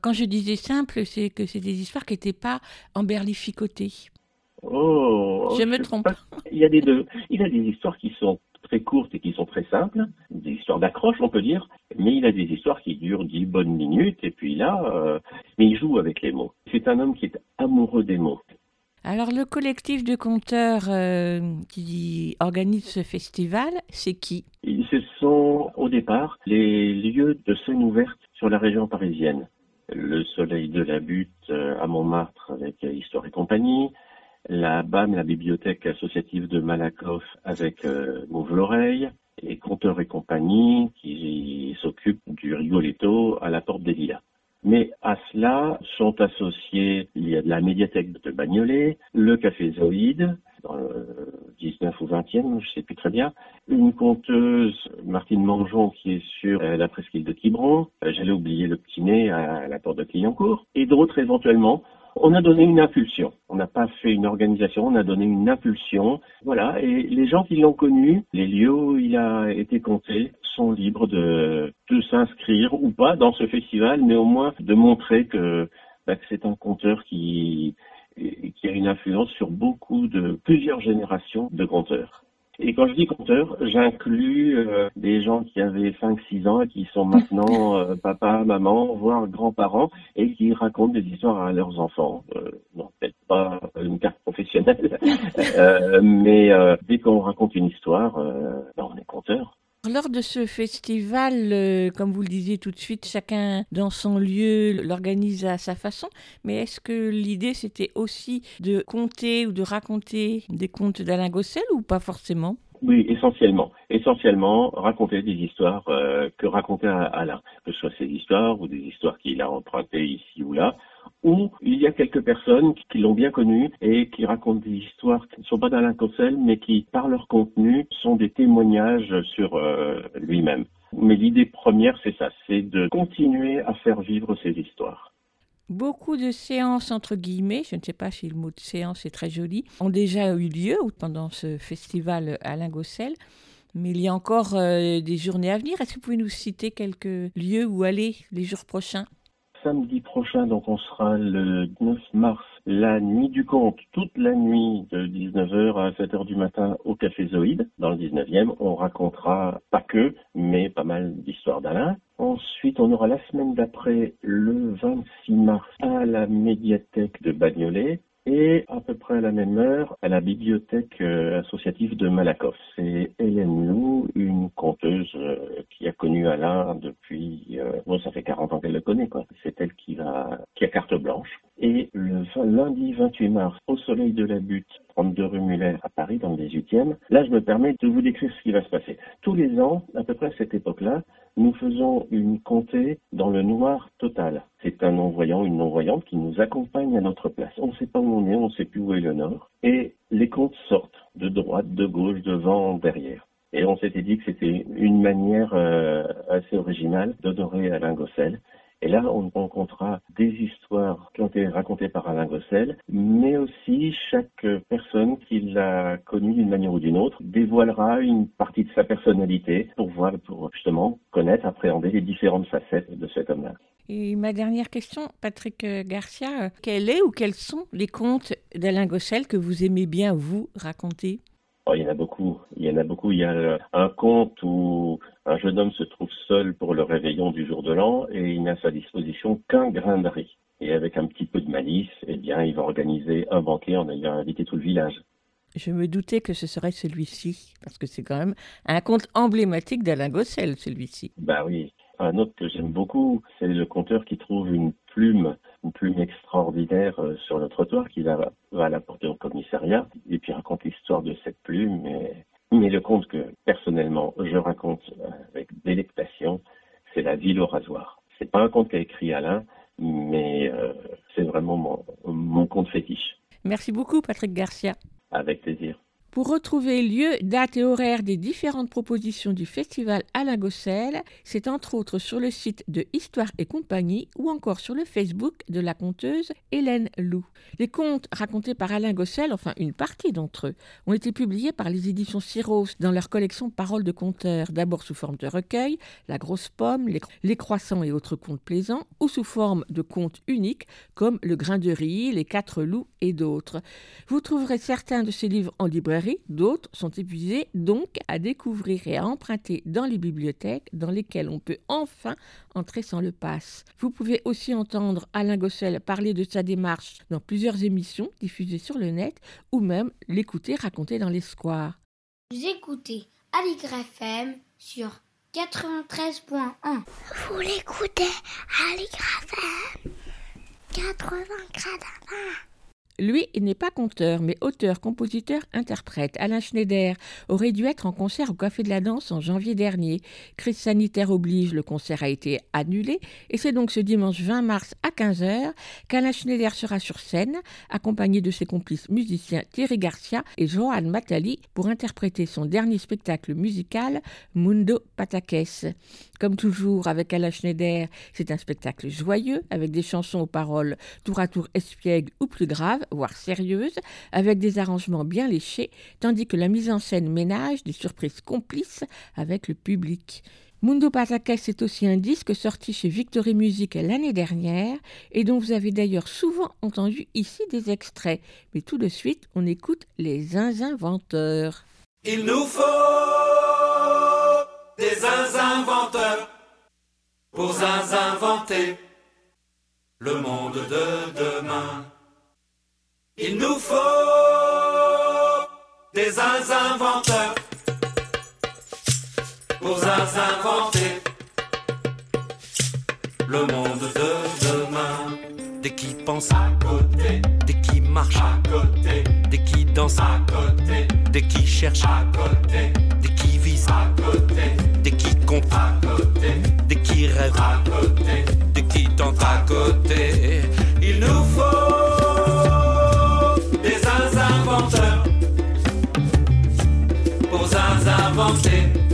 Quand je disais simple, c'est que c'est des histoires qui n'étaient pas emberlificotées. Oh, Je me trompe. pas. Il y a des deux. Il a des histoires qui sont très courtes et qui sont très simples, des histoires d'accroche, on peut dire, mais il a des histoires qui durent dix bonnes minutes, et puis là, euh, mais il joue avec les mots. C'est un homme qui est amoureux des mots. Alors le collectif de conteurs euh, qui organise ce festival, c'est qui? Ce sont au départ les lieux de scène ouverte sur la région parisienne. Le Soleil de la Butte euh, à Montmartre avec Histoire et compagnie, la BAM, la bibliothèque associative de Malakoff avec euh, l'oreille, et Conteurs et compagnie qui s'occupe du Rigoletto à la Porte des Lilas. Mais à cela sont associés, il y a de la médiathèque de Bagnolet, le Café Zoïde, dans le 19 ou 20e, je sais plus très bien, une conteuse, Martine Mangeon, qui est sur euh, la presqu'île de Quiberon, euh, j'allais oublier le petit nez à la porte de Clignancourt, et d'autres éventuellement. On a donné une impulsion. On n'a pas fait une organisation, on a donné une impulsion. Voilà, et les gens qui l'ont connu, les lieux où il a été compté, sont libres de, de s'inscrire ou pas dans ce festival, mais au moins de montrer que, bah, que c'est un conteur qui, qui a une influence sur beaucoup de plusieurs générations de conteurs. Et quand je dis conteur, j'inclus euh, des gens qui avaient 5-6 ans et qui sont maintenant euh, papa, maman, voire grands-parents et qui racontent des histoires à leurs enfants. Euh, non, peut-être pas une carte professionnelle, euh, mais euh, dès qu'on raconte une histoire, euh, ben, on est conteur. Lors de ce festival, euh, comme vous le disiez tout de suite, chacun dans son lieu l'organise à sa façon. Mais est-ce que l'idée c'était aussi de conter ou de raconter des contes d'Alain Gossel ou pas forcément? Oui, essentiellement. Essentiellement, raconter des histoires euh, que racontait Alain, que ce soit ses histoires ou des histoires qu'il a empruntées ici ou là, ou il y a quelques personnes qui, qui l'ont bien connu et qui racontent des histoires qui ne sont pas d'Alain Cossel, mais qui, par leur contenu, sont des témoignages sur euh, lui-même. Mais l'idée première, c'est ça, c'est de continuer à faire vivre ces histoires. Beaucoup de séances, entre guillemets, je ne sais pas si le mot de séance est très joli, ont déjà eu lieu pendant ce festival Alain Gossel. Mais il y a encore euh, des journées à venir. Est-ce que vous pouvez nous citer quelques lieux où aller les jours prochains? Samedi prochain, donc on sera le 9 mars, la nuit du conte, toute la nuit de 19h à 7h du matin au Café Zoïde, dans le 19e. On racontera pas que, mais pas mal d'histoires d'Alain. Ensuite, on aura la semaine d'après, le 26 mars, à la médiathèque de Bagnolet. Et à peu près à la même heure, à la bibliothèque euh, associative de Malakoff. C'est Hélène Lou, une conteuse euh, qui a connu Alain depuis, euh, bon, ça fait 40 ans qu'elle le connaît, quoi. C'est elle qui va, qui a carte blanche. Et le lundi 28 mars, au Soleil de la Butte, 32 rue Muller à Paris, dans le 18e, là, je me permets de vous décrire ce qui va se passer. Tous les ans, à peu près à cette époque-là, nous faisons une comté dans le noir total. C'est un non-voyant, une non-voyante qui nous accompagne à notre place. On ne sait pas où on est, on ne sait plus où est le nord. Et les contes sortent de droite, de gauche, devant, derrière. Et on s'était dit que c'était une manière euh, assez originale d'honorer Alain Gossel. Et là, on rencontrera des histoires qui ont été racontées par Alain Gossel, mais aussi chaque personne qui l'a connu d'une manière ou d'une autre dévoilera une partie de sa personnalité pour voir, pour justement connaître, appréhender les différentes facettes de cet homme-là. Et ma dernière question, Patrick Garcia, euh, quel est ou quels sont les contes d'Alain Gossel que vous aimez bien, vous, raconter? Oh, il y en a beaucoup. Il y en a beaucoup. Il y a euh, un conte où un jeune homme se trouve seul pour le réveillon du jour de l'an et il n'a à sa disposition qu'un grain de riz. Et avec un petit peu de malice, eh bien, il va organiser un banquet en ayant invité tout le village. Je me doutais que ce serait celui-ci, parce que c'est quand même un conte emblématique d'Alain Gossel, celui-ci. Bah oui. Un autre que j'aime beaucoup, c'est le conteur qui trouve une plume, une plume extraordinaire euh, sur le trottoir qu'il va, va la porter au commissariat et puis raconte l'histoire de cette plume. Mais, mais le conte que personnellement je raconte euh, avec délectation, c'est La ville au rasoir. C'est pas un conte qu'a écrit Alain, mais euh, c'est vraiment mon, mon conte fétiche. Merci beaucoup, Patrick Garcia. Avec plaisir. Pour retrouver lieu, date et horaire des différentes propositions du festival Alain Gossel, c'est entre autres sur le site de Histoire et compagnie ou encore sur le Facebook de la conteuse Hélène Lou. Les contes racontés par Alain Gossel, enfin une partie d'entre eux, ont été publiés par les éditions Syros dans leur collection Paroles de conteurs, d'abord sous forme de recueil, La grosse pomme, Les, les croissants et autres contes plaisants, ou sous forme de contes uniques comme Le grain de riz, Les quatre loups et d'autres. Vous trouverez certains de ces livres en librairie d'autres sont épuisés donc à découvrir et à emprunter dans les bibliothèques dans lesquelles on peut enfin entrer sans le pass. Vous pouvez aussi entendre Alain Gossel parler de sa démarche dans plusieurs émissions diffusées sur le net ou même l'écouter raconter dans les squares. Vous écoutez Aligre FM sur 93.1. Vous l'écoutez Aligre FM 80 gradins. Lui, il n'est pas conteur, mais auteur, compositeur, interprète. Alain Schneider aurait dû être en concert au Café de la Danse en janvier dernier. Crise sanitaire oblige, le concert a été annulé et c'est donc ce dimanche 20 mars à 15h qu'Alain Schneider sera sur scène, accompagné de ses complices musiciens Thierry Garcia et Johan Matali pour interpréter son dernier spectacle musical, Mundo Pataques. Comme toujours avec Alain Schneider, c'est un spectacle joyeux avec des chansons aux paroles tour à tour espiègles ou plus graves, voire sérieuses, avec des arrangements bien léchés, tandis que la mise en scène ménage des surprises complices avec le public. Mundo Pataques est aussi un disque sorti chez Victory Music l'année dernière et dont vous avez d'ailleurs souvent entendu ici des extraits. Mais tout de suite, on écoute les Zinzin Venteurs. Il nous faut des inventeurs pour inventer le monde de demain. Il nous faut des inventeurs pour inventer le monde de demain. Des qui pensent à côté, des qui marchent à côté, des qui dansent à côté, des qui cherchent à côté, des qui visent à côté, des qui comptent à côté, des qui rêvent à côté, des qui tentent à côté. Il nous faut des inventeurs pour inventer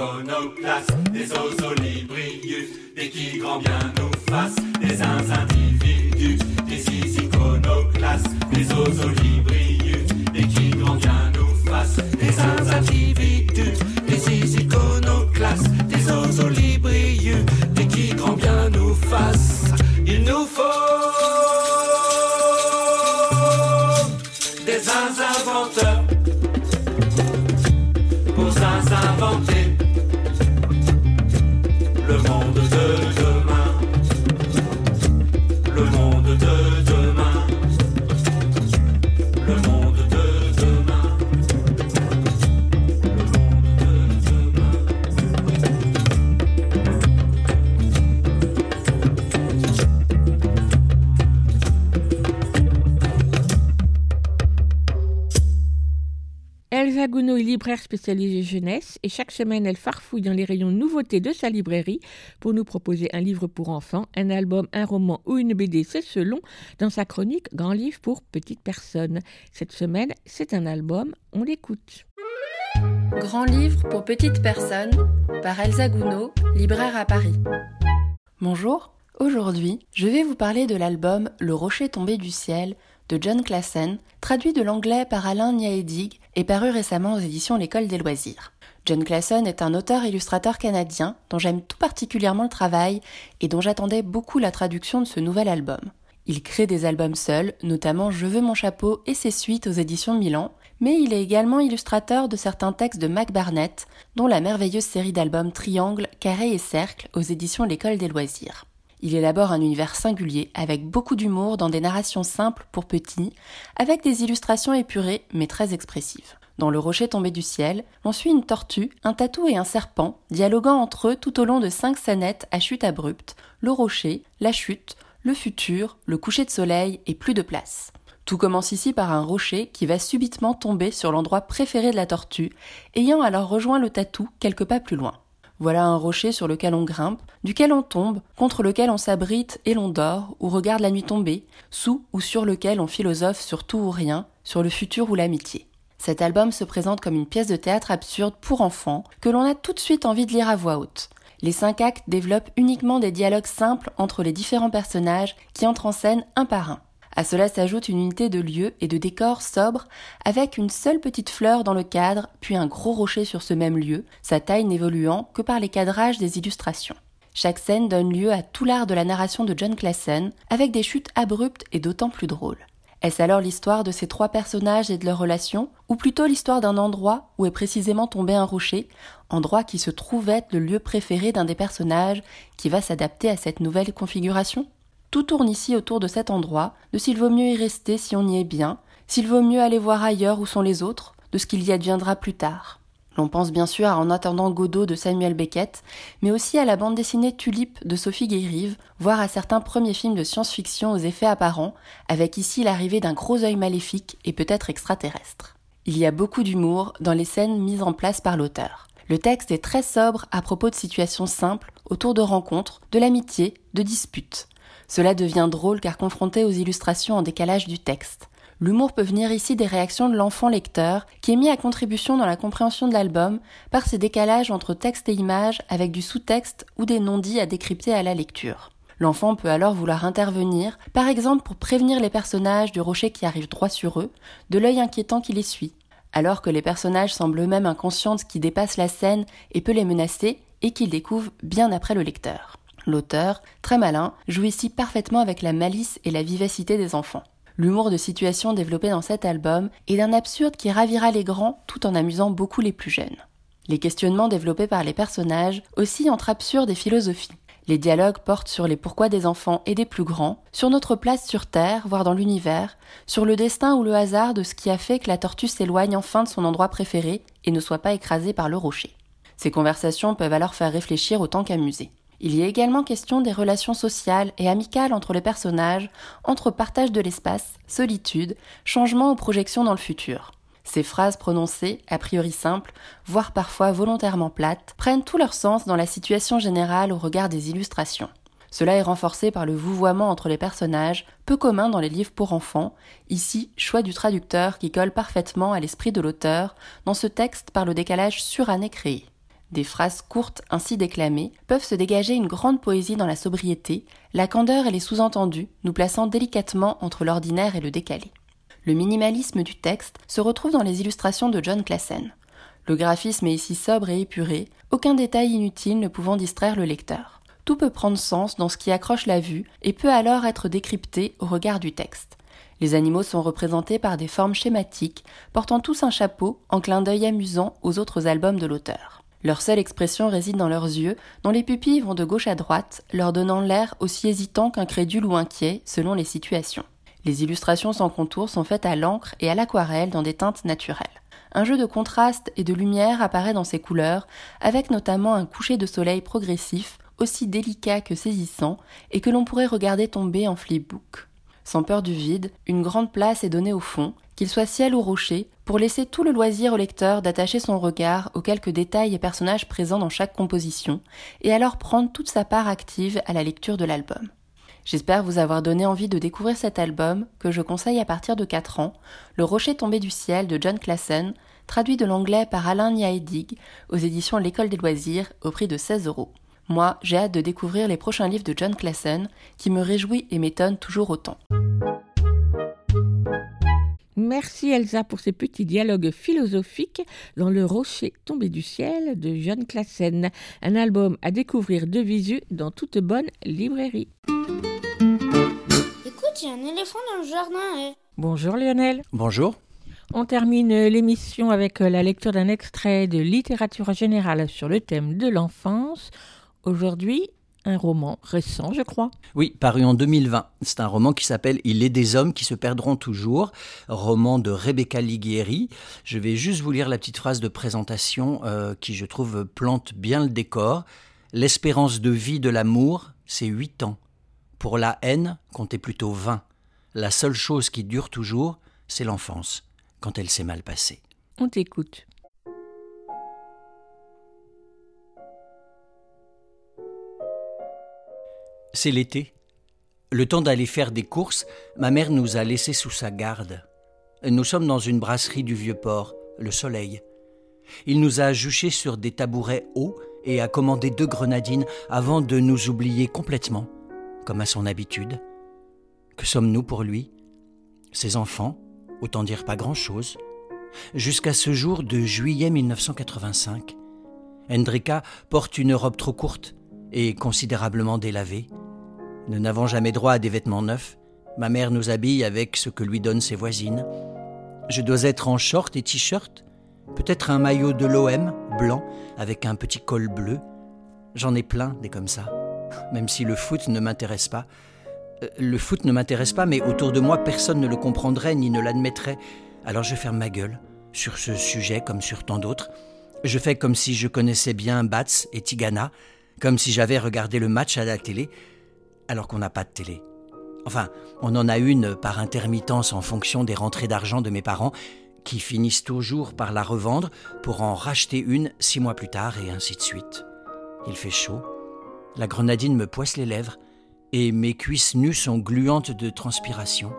iconoclastes, des osolibrius, des qui grand bien nous fassent, des individus, des iconoclastes, des osolibrius, des qui grand bien nous fassent, des individus, libraire spécialisée jeunesse et chaque semaine elle farfouille dans les rayons nouveautés de sa librairie pour nous proposer un livre pour enfants, un album, un roman ou une BD, c'est selon, dans sa chronique Grand livre pour petites personnes. Cette semaine, c'est un album, on l'écoute. Grand livre pour petites personnes par Elsa Gounod, libraire à Paris. Bonjour, aujourd'hui je vais vous parler de l'album Le rocher tombé du ciel de John Classen, traduit de l'anglais par Alain Niaedig et paru récemment aux éditions L'École des loisirs. John Classen est un auteur-illustrateur canadien dont j'aime tout particulièrement le travail et dont j'attendais beaucoup la traduction de ce nouvel album. Il crée des albums seuls, notamment Je veux mon chapeau et ses suites aux éditions Milan, mais il est également illustrateur de certains textes de Mac Barnett, dont la merveilleuse série d'albums Triangle, Carré et Cercle aux éditions L'École des loisirs. Il élabore un univers singulier, avec beaucoup d'humour dans des narrations simples pour petits, avec des illustrations épurées mais très expressives. Dans Le rocher tombé du ciel, on suit une tortue, un tatou et un serpent, dialoguant entre eux tout au long de cinq scénettes à chute abrupte, le rocher, la chute, le futur, le coucher de soleil et plus de place. Tout commence ici par un rocher qui va subitement tomber sur l'endroit préféré de la tortue, ayant alors rejoint le tatou quelques pas plus loin. Voilà un rocher sur lequel on grimpe, duquel on tombe, contre lequel on s'abrite et l'on dort ou regarde la nuit tomber, sous ou sur lequel on philosophe sur tout ou rien, sur le futur ou l'amitié. Cet album se présente comme une pièce de théâtre absurde pour enfants que l'on a tout de suite envie de lire à voix haute. Les cinq actes développent uniquement des dialogues simples entre les différents personnages qui entrent en scène un par un. À cela s'ajoute une unité de lieu et de décor sobre, avec une seule petite fleur dans le cadre, puis un gros rocher sur ce même lieu, sa taille n'évoluant que par les cadrages des illustrations. Chaque scène donne lieu à tout l'art de la narration de John Classen, avec des chutes abruptes et d'autant plus drôles. Est-ce alors l'histoire de ces trois personnages et de leurs relations, ou plutôt l'histoire d'un endroit où est précisément tombé un rocher, endroit qui se trouve être le lieu préféré d'un des personnages qui va s'adapter à cette nouvelle configuration? Tout tourne ici autour de cet endroit, de s'il vaut mieux y rester si on y est bien, s'il vaut mieux aller voir ailleurs où sont les autres, de ce qu'il y adviendra plus tard. L'on pense bien sûr à En attendant Godot de Samuel Beckett, mais aussi à la bande dessinée Tulipe de Sophie Guérive, voire à certains premiers films de science-fiction aux effets apparents, avec ici l'arrivée d'un gros œil maléfique et peut-être extraterrestre. Il y a beaucoup d'humour dans les scènes mises en place par l'auteur. Le texte est très sobre à propos de situations simples, autour de rencontres, de l'amitié, de disputes. Cela devient drôle car confronté aux illustrations en décalage du texte. L'humour peut venir ici des réactions de l'enfant lecteur, qui est mis à contribution dans la compréhension de l'album par ces décalages entre texte et image avec du sous-texte ou des non-dits à décrypter à la lecture. L'enfant peut alors vouloir intervenir, par exemple pour prévenir les personnages du rocher qui arrive droit sur eux, de l'œil inquiétant qui les suit. Alors que les personnages semblent eux-mêmes inconscients qui dépasse la scène et peut les menacer, et qu'ils découvrent bien après le lecteur. L'auteur, très malin, joue ici parfaitement avec la malice et la vivacité des enfants. L'humour de situation développé dans cet album est d'un absurde qui ravira les grands tout en amusant beaucoup les plus jeunes. Les questionnements développés par les personnages oscillent entre absurde et philosophie. Les dialogues portent sur les pourquoi des enfants et des plus grands, sur notre place sur Terre, voire dans l'univers, sur le destin ou le hasard de ce qui a fait que la tortue s'éloigne enfin de son endroit préféré et ne soit pas écrasée par le rocher. Ces conversations peuvent alors faire réfléchir autant qu'amuser. Il y a également question des relations sociales et amicales entre les personnages, entre partage de l'espace, solitude, changement ou projection dans le futur. Ces phrases prononcées, a priori simples, voire parfois volontairement plates, prennent tout leur sens dans la situation générale au regard des illustrations. Cela est renforcé par le vouvoiement entre les personnages, peu commun dans les livres pour enfants, ici choix du traducteur qui colle parfaitement à l'esprit de l'auteur, dans ce texte par le décalage suranné créé. Des phrases courtes ainsi déclamées peuvent se dégager une grande poésie dans la sobriété, la candeur et les sous-entendus, nous plaçant délicatement entre l'ordinaire et le décalé. Le minimalisme du texte se retrouve dans les illustrations de John Classen. Le graphisme est ici sobre et épuré, aucun détail inutile ne pouvant distraire le lecteur. Tout peut prendre sens dans ce qui accroche la vue et peut alors être décrypté au regard du texte. Les animaux sont représentés par des formes schématiques, portant tous un chapeau en clin d'œil amusant aux autres albums de l'auteur. Leur seule expression réside dans leurs yeux, dont les pupilles vont de gauche à droite, leur donnant l'air aussi hésitant qu'incrédule ou inquiet selon les situations. Les illustrations sans contour sont faites à l'encre et à l'aquarelle dans des teintes naturelles. Un jeu de contraste et de lumière apparaît dans ces couleurs, avec notamment un coucher de soleil progressif, aussi délicat que saisissant, et que l'on pourrait regarder tomber en flipbook. Sans peur du vide, une grande place est donnée au fond, qu'il soit ciel ou rocher, pour laisser tout le loisir au lecteur d'attacher son regard aux quelques détails et personnages présents dans chaque composition, et alors prendre toute sa part active à la lecture de l'album. J'espère vous avoir donné envie de découvrir cet album, que je conseille à partir de 4 ans, Le Rocher tombé du ciel de John Classen, traduit de l'anglais par Alain Niaedig aux éditions L'École des loisirs au prix de 16 euros. Moi, j'ai hâte de découvrir les prochains livres de John Classen, qui me réjouit et m'étonne toujours autant. Merci Elsa pour ces petits dialogues philosophiques dans Le Rocher tombé du ciel de John Classen, un album à découvrir de visu dans toute bonne librairie. Écoute, il y a un éléphant dans le jardin. Et... Bonjour Lionel. Bonjour. On termine l'émission avec la lecture d'un extrait de littérature générale sur le thème de l'enfance. Aujourd'hui, un roman récent, je crois. Oui, paru en 2020. C'est un roman qui s'appelle Il est des hommes qui se perdront toujours, roman de Rebecca Liguieri. Je vais juste vous lire la petite phrase de présentation euh, qui, je trouve, plante bien le décor. L'espérance de vie de l'amour, c'est 8 ans. Pour la haine, comptez plutôt 20. La seule chose qui dure toujours, c'est l'enfance, quand elle s'est mal passée. On t'écoute. C'est l'été. Le temps d'aller faire des courses, ma mère nous a laissés sous sa garde. Nous sommes dans une brasserie du Vieux-Port, le soleil. Il nous a juchés sur des tabourets hauts et a commandé deux grenadines avant de nous oublier complètement, comme à son habitude. Que sommes-nous pour lui? Ses enfants Autant dire pas grand-chose. Jusqu'à ce jour de juillet 1985. Hendrika porte une robe trop courte et considérablement délavée. Nous n'avons jamais droit à des vêtements neufs. Ma mère nous habille avec ce que lui donnent ses voisines. Je dois être en short et t-shirt, peut-être un maillot de l'OM, blanc, avec un petit col bleu. J'en ai plein des comme ça, même si le foot ne m'intéresse pas. Euh, le foot ne m'intéresse pas, mais autour de moi, personne ne le comprendrait ni ne l'admettrait. Alors je ferme ma gueule, sur ce sujet comme sur tant d'autres. Je fais comme si je connaissais bien Bats et Tigana, comme si j'avais regardé le match à la télé, alors qu'on n'a pas de télé. Enfin, on en a une par intermittence en fonction des rentrées d'argent de mes parents, qui finissent toujours par la revendre pour en racheter une six mois plus tard et ainsi de suite. Il fait chaud, la grenadine me poisse les lèvres et mes cuisses nues sont gluantes de transpiration.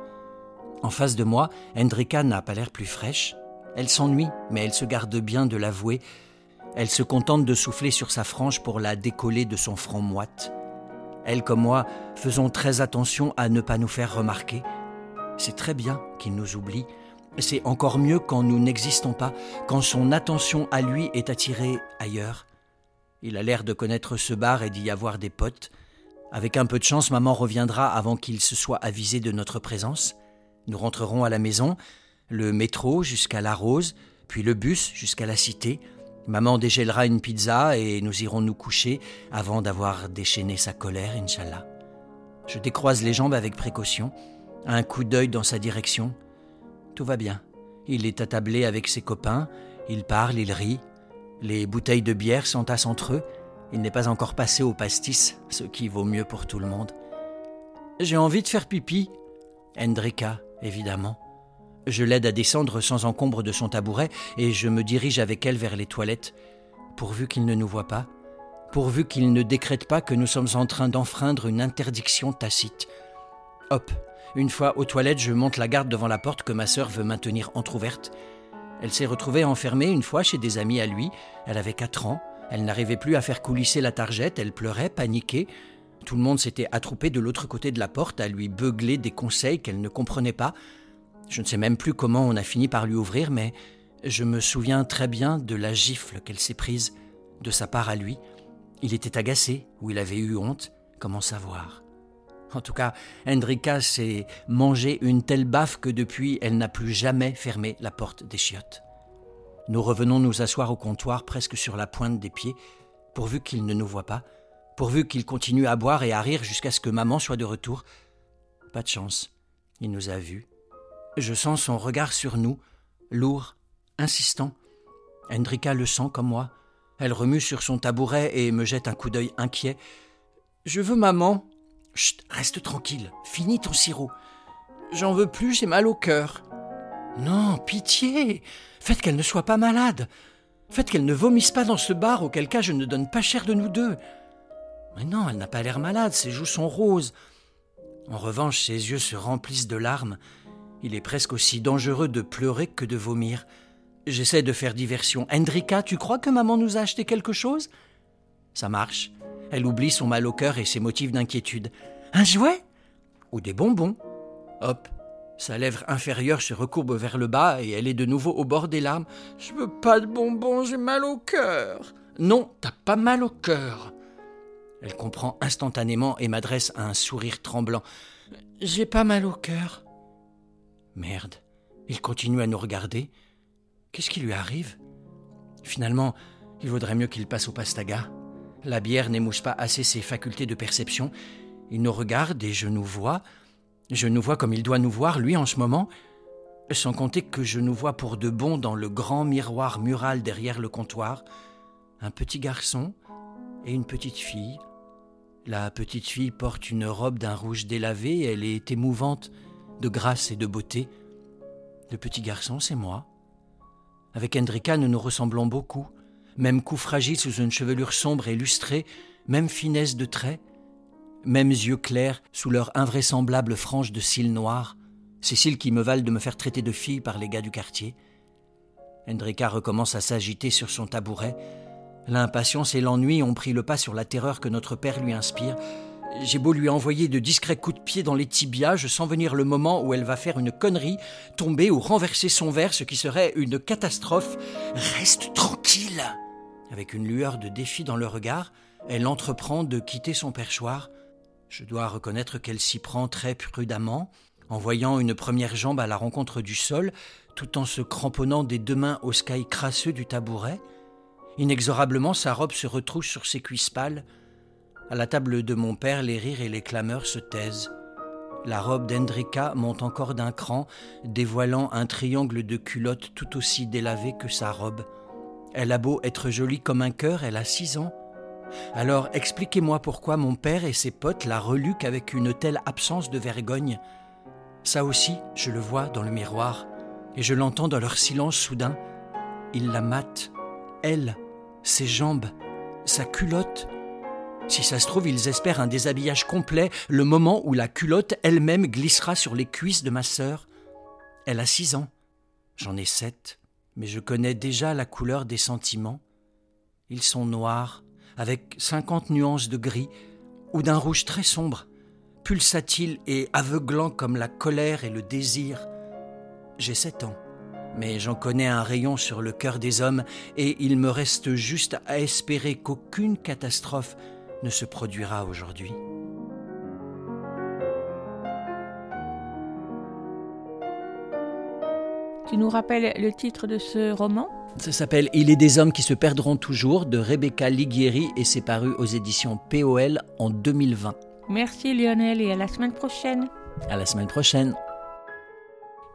En face de moi, Hendrika n'a pas l'air plus fraîche. Elle s'ennuie, mais elle se garde bien de l'avouer. Elle se contente de souffler sur sa frange pour la décoller de son front moite. Elle comme moi faisons très attention à ne pas nous faire remarquer. C'est très bien qu'il nous oublie. C'est encore mieux quand nous n'existons pas, quand son attention à lui est attirée ailleurs. Il a l'air de connaître ce bar et d'y avoir des potes. Avec un peu de chance, maman reviendra avant qu'il se soit avisé de notre présence. Nous rentrerons à la maison, le métro jusqu'à la Rose, puis le bus jusqu'à la Cité. Maman dégèlera une pizza et nous irons nous coucher avant d'avoir déchaîné sa colère, Inch'Allah. Je décroise les jambes avec précaution, un coup d'œil dans sa direction. Tout va bien. Il est attablé avec ses copains, il parle, il rit. Les bouteilles de bière s'entassent entre eux. Il n'est pas encore passé au pastis, ce qui vaut mieux pour tout le monde. J'ai envie de faire pipi. Hendrika, évidemment. Je l'aide à descendre sans encombre de son tabouret et je me dirige avec elle vers les toilettes, pourvu qu'il ne nous voie pas, pourvu qu'il ne décrète pas que nous sommes en train d'enfreindre une interdiction tacite. Hop, une fois aux toilettes, je monte la garde devant la porte que ma sœur veut maintenir entr'ouverte. Elle s'est retrouvée enfermée une fois chez des amis à lui. Elle avait quatre ans. Elle n'arrivait plus à faire coulisser la targette. Elle pleurait, paniquée. Tout le monde s'était attroupé de l'autre côté de la porte à lui beugler des conseils qu'elle ne comprenait pas. Je ne sais même plus comment on a fini par lui ouvrir, mais je me souviens très bien de la gifle qu'elle s'est prise de sa part à lui. Il était agacé ou il avait eu honte. Comment savoir En tout cas, Hendrika s'est mangé une telle baffe que depuis, elle n'a plus jamais fermé la porte des chiottes. Nous revenons nous asseoir au comptoir presque sur la pointe des pieds, pourvu qu'il ne nous voit pas, pourvu qu'il continue à boire et à rire jusqu'à ce que maman soit de retour. Pas de chance, il nous a vus. Je sens son regard sur nous, lourd, insistant. Hendrika le sent comme moi. Elle remue sur son tabouret et me jette un coup d'œil inquiet. Je veux maman. Chut, reste tranquille, finis ton sirop. J'en veux plus, j'ai mal au cœur. Non, pitié. Faites qu'elle ne soit pas malade. Faites qu'elle ne vomisse pas dans ce bar, auquel cas je ne donne pas cher de nous deux. Mais non, elle n'a pas l'air malade, ses joues sont roses. En revanche, ses yeux se remplissent de larmes. Il est presque aussi dangereux de pleurer que de vomir. J'essaie de faire diversion. Hendrika, tu crois que maman nous a acheté quelque chose? Ça marche. Elle oublie son mal au cœur et ses motifs d'inquiétude. Un jouet? Ou des bonbons? Hop, sa lèvre inférieure se recourbe vers le bas et elle est de nouveau au bord des larmes. Je veux pas de bonbons, j'ai mal au cœur. Non, t'as pas mal au cœur. Elle comprend instantanément et m'adresse un sourire tremblant. J'ai pas mal au cœur. Merde. Il continue à nous regarder. Qu'est-ce qui lui arrive? Finalement, il vaudrait mieux qu'il passe au pastaga. La bière n'émousse pas assez ses facultés de perception. Il nous regarde et je nous vois. Je nous vois comme il doit nous voir, lui, en ce moment. Sans compter que je nous vois pour de bon dans le grand miroir mural derrière le comptoir. Un petit garçon et une petite fille. La petite fille porte une robe d'un rouge délavé, elle est émouvante de grâce et de beauté. Le petit garçon, c'est moi. Avec Hendrika, nous nous ressemblons beaucoup. Même cou fragile sous une chevelure sombre et lustrée, même finesse de traits, mêmes yeux clairs sous leur invraisemblable frange de cils noirs, ces cils qui me valent de me faire traiter de fille par les gars du quartier. Hendrika recommence à s'agiter sur son tabouret. L'impatience et l'ennui ont pris le pas sur la terreur que notre père lui inspire. J'ai beau lui envoyer de discrets coups de pied dans les tibias, je sens venir le moment où elle va faire une connerie, tomber ou renverser son verre, ce qui serait une catastrophe. Reste tranquille Avec une lueur de défi dans le regard, elle entreprend de quitter son perchoir. Je dois reconnaître qu'elle s'y prend très prudemment, en voyant une première jambe à la rencontre du sol, tout en se cramponnant des deux mains au sky crasseux du tabouret. Inexorablement, sa robe se retrousse sur ses cuisses pâles. À la table de mon père, les rires et les clameurs se taisent. La robe d'Hendrika monte encore d'un cran, dévoilant un triangle de culotte tout aussi délavé que sa robe. Elle a beau être jolie comme un cœur, elle a six ans. Alors expliquez-moi pourquoi mon père et ses potes la reluquent avec une telle absence de vergogne. Ça aussi, je le vois dans le miroir. Et je l'entends dans leur silence soudain. Ils la matent. Elle, ses jambes, sa culotte. Si ça se trouve, ils espèrent un déshabillage complet, le moment où la culotte elle-même glissera sur les cuisses de ma sœur. Elle a six ans. J'en ai sept. Mais je connais déjà la couleur des sentiments. Ils sont noirs, avec cinquante nuances de gris, ou d'un rouge très sombre, pulsatile et aveuglant comme la colère et le désir. J'ai sept ans, mais j'en connais un rayon sur le cœur des hommes, et il me reste juste à espérer qu'aucune catastrophe ne se produira aujourd'hui. Tu nous rappelles le titre de ce roman? Ça s'appelle Il est des hommes qui se perdront toujours de Rebecca Liguieri et c'est paru aux éditions POL en 2020. Merci Lionel et à la semaine prochaine. À la semaine prochaine.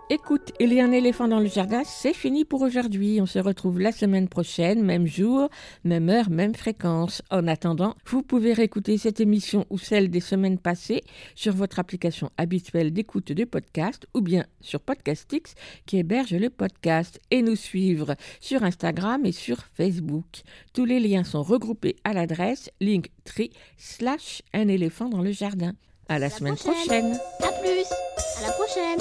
Écoute, il y a un éléphant dans le jardin, c'est fini pour aujourd'hui. On se retrouve la semaine prochaine, même jour, même heure, même fréquence. En attendant, vous pouvez réécouter cette émission ou celle des semaines passées sur votre application habituelle d'écoute de podcast ou bien sur Podcastix qui héberge le podcast et nous suivre sur Instagram et sur Facebook. Tous les liens sont regroupés à l'adresse linktree slash un éléphant dans le jardin. À la, semaine prochaine. À plus. À la prochaine.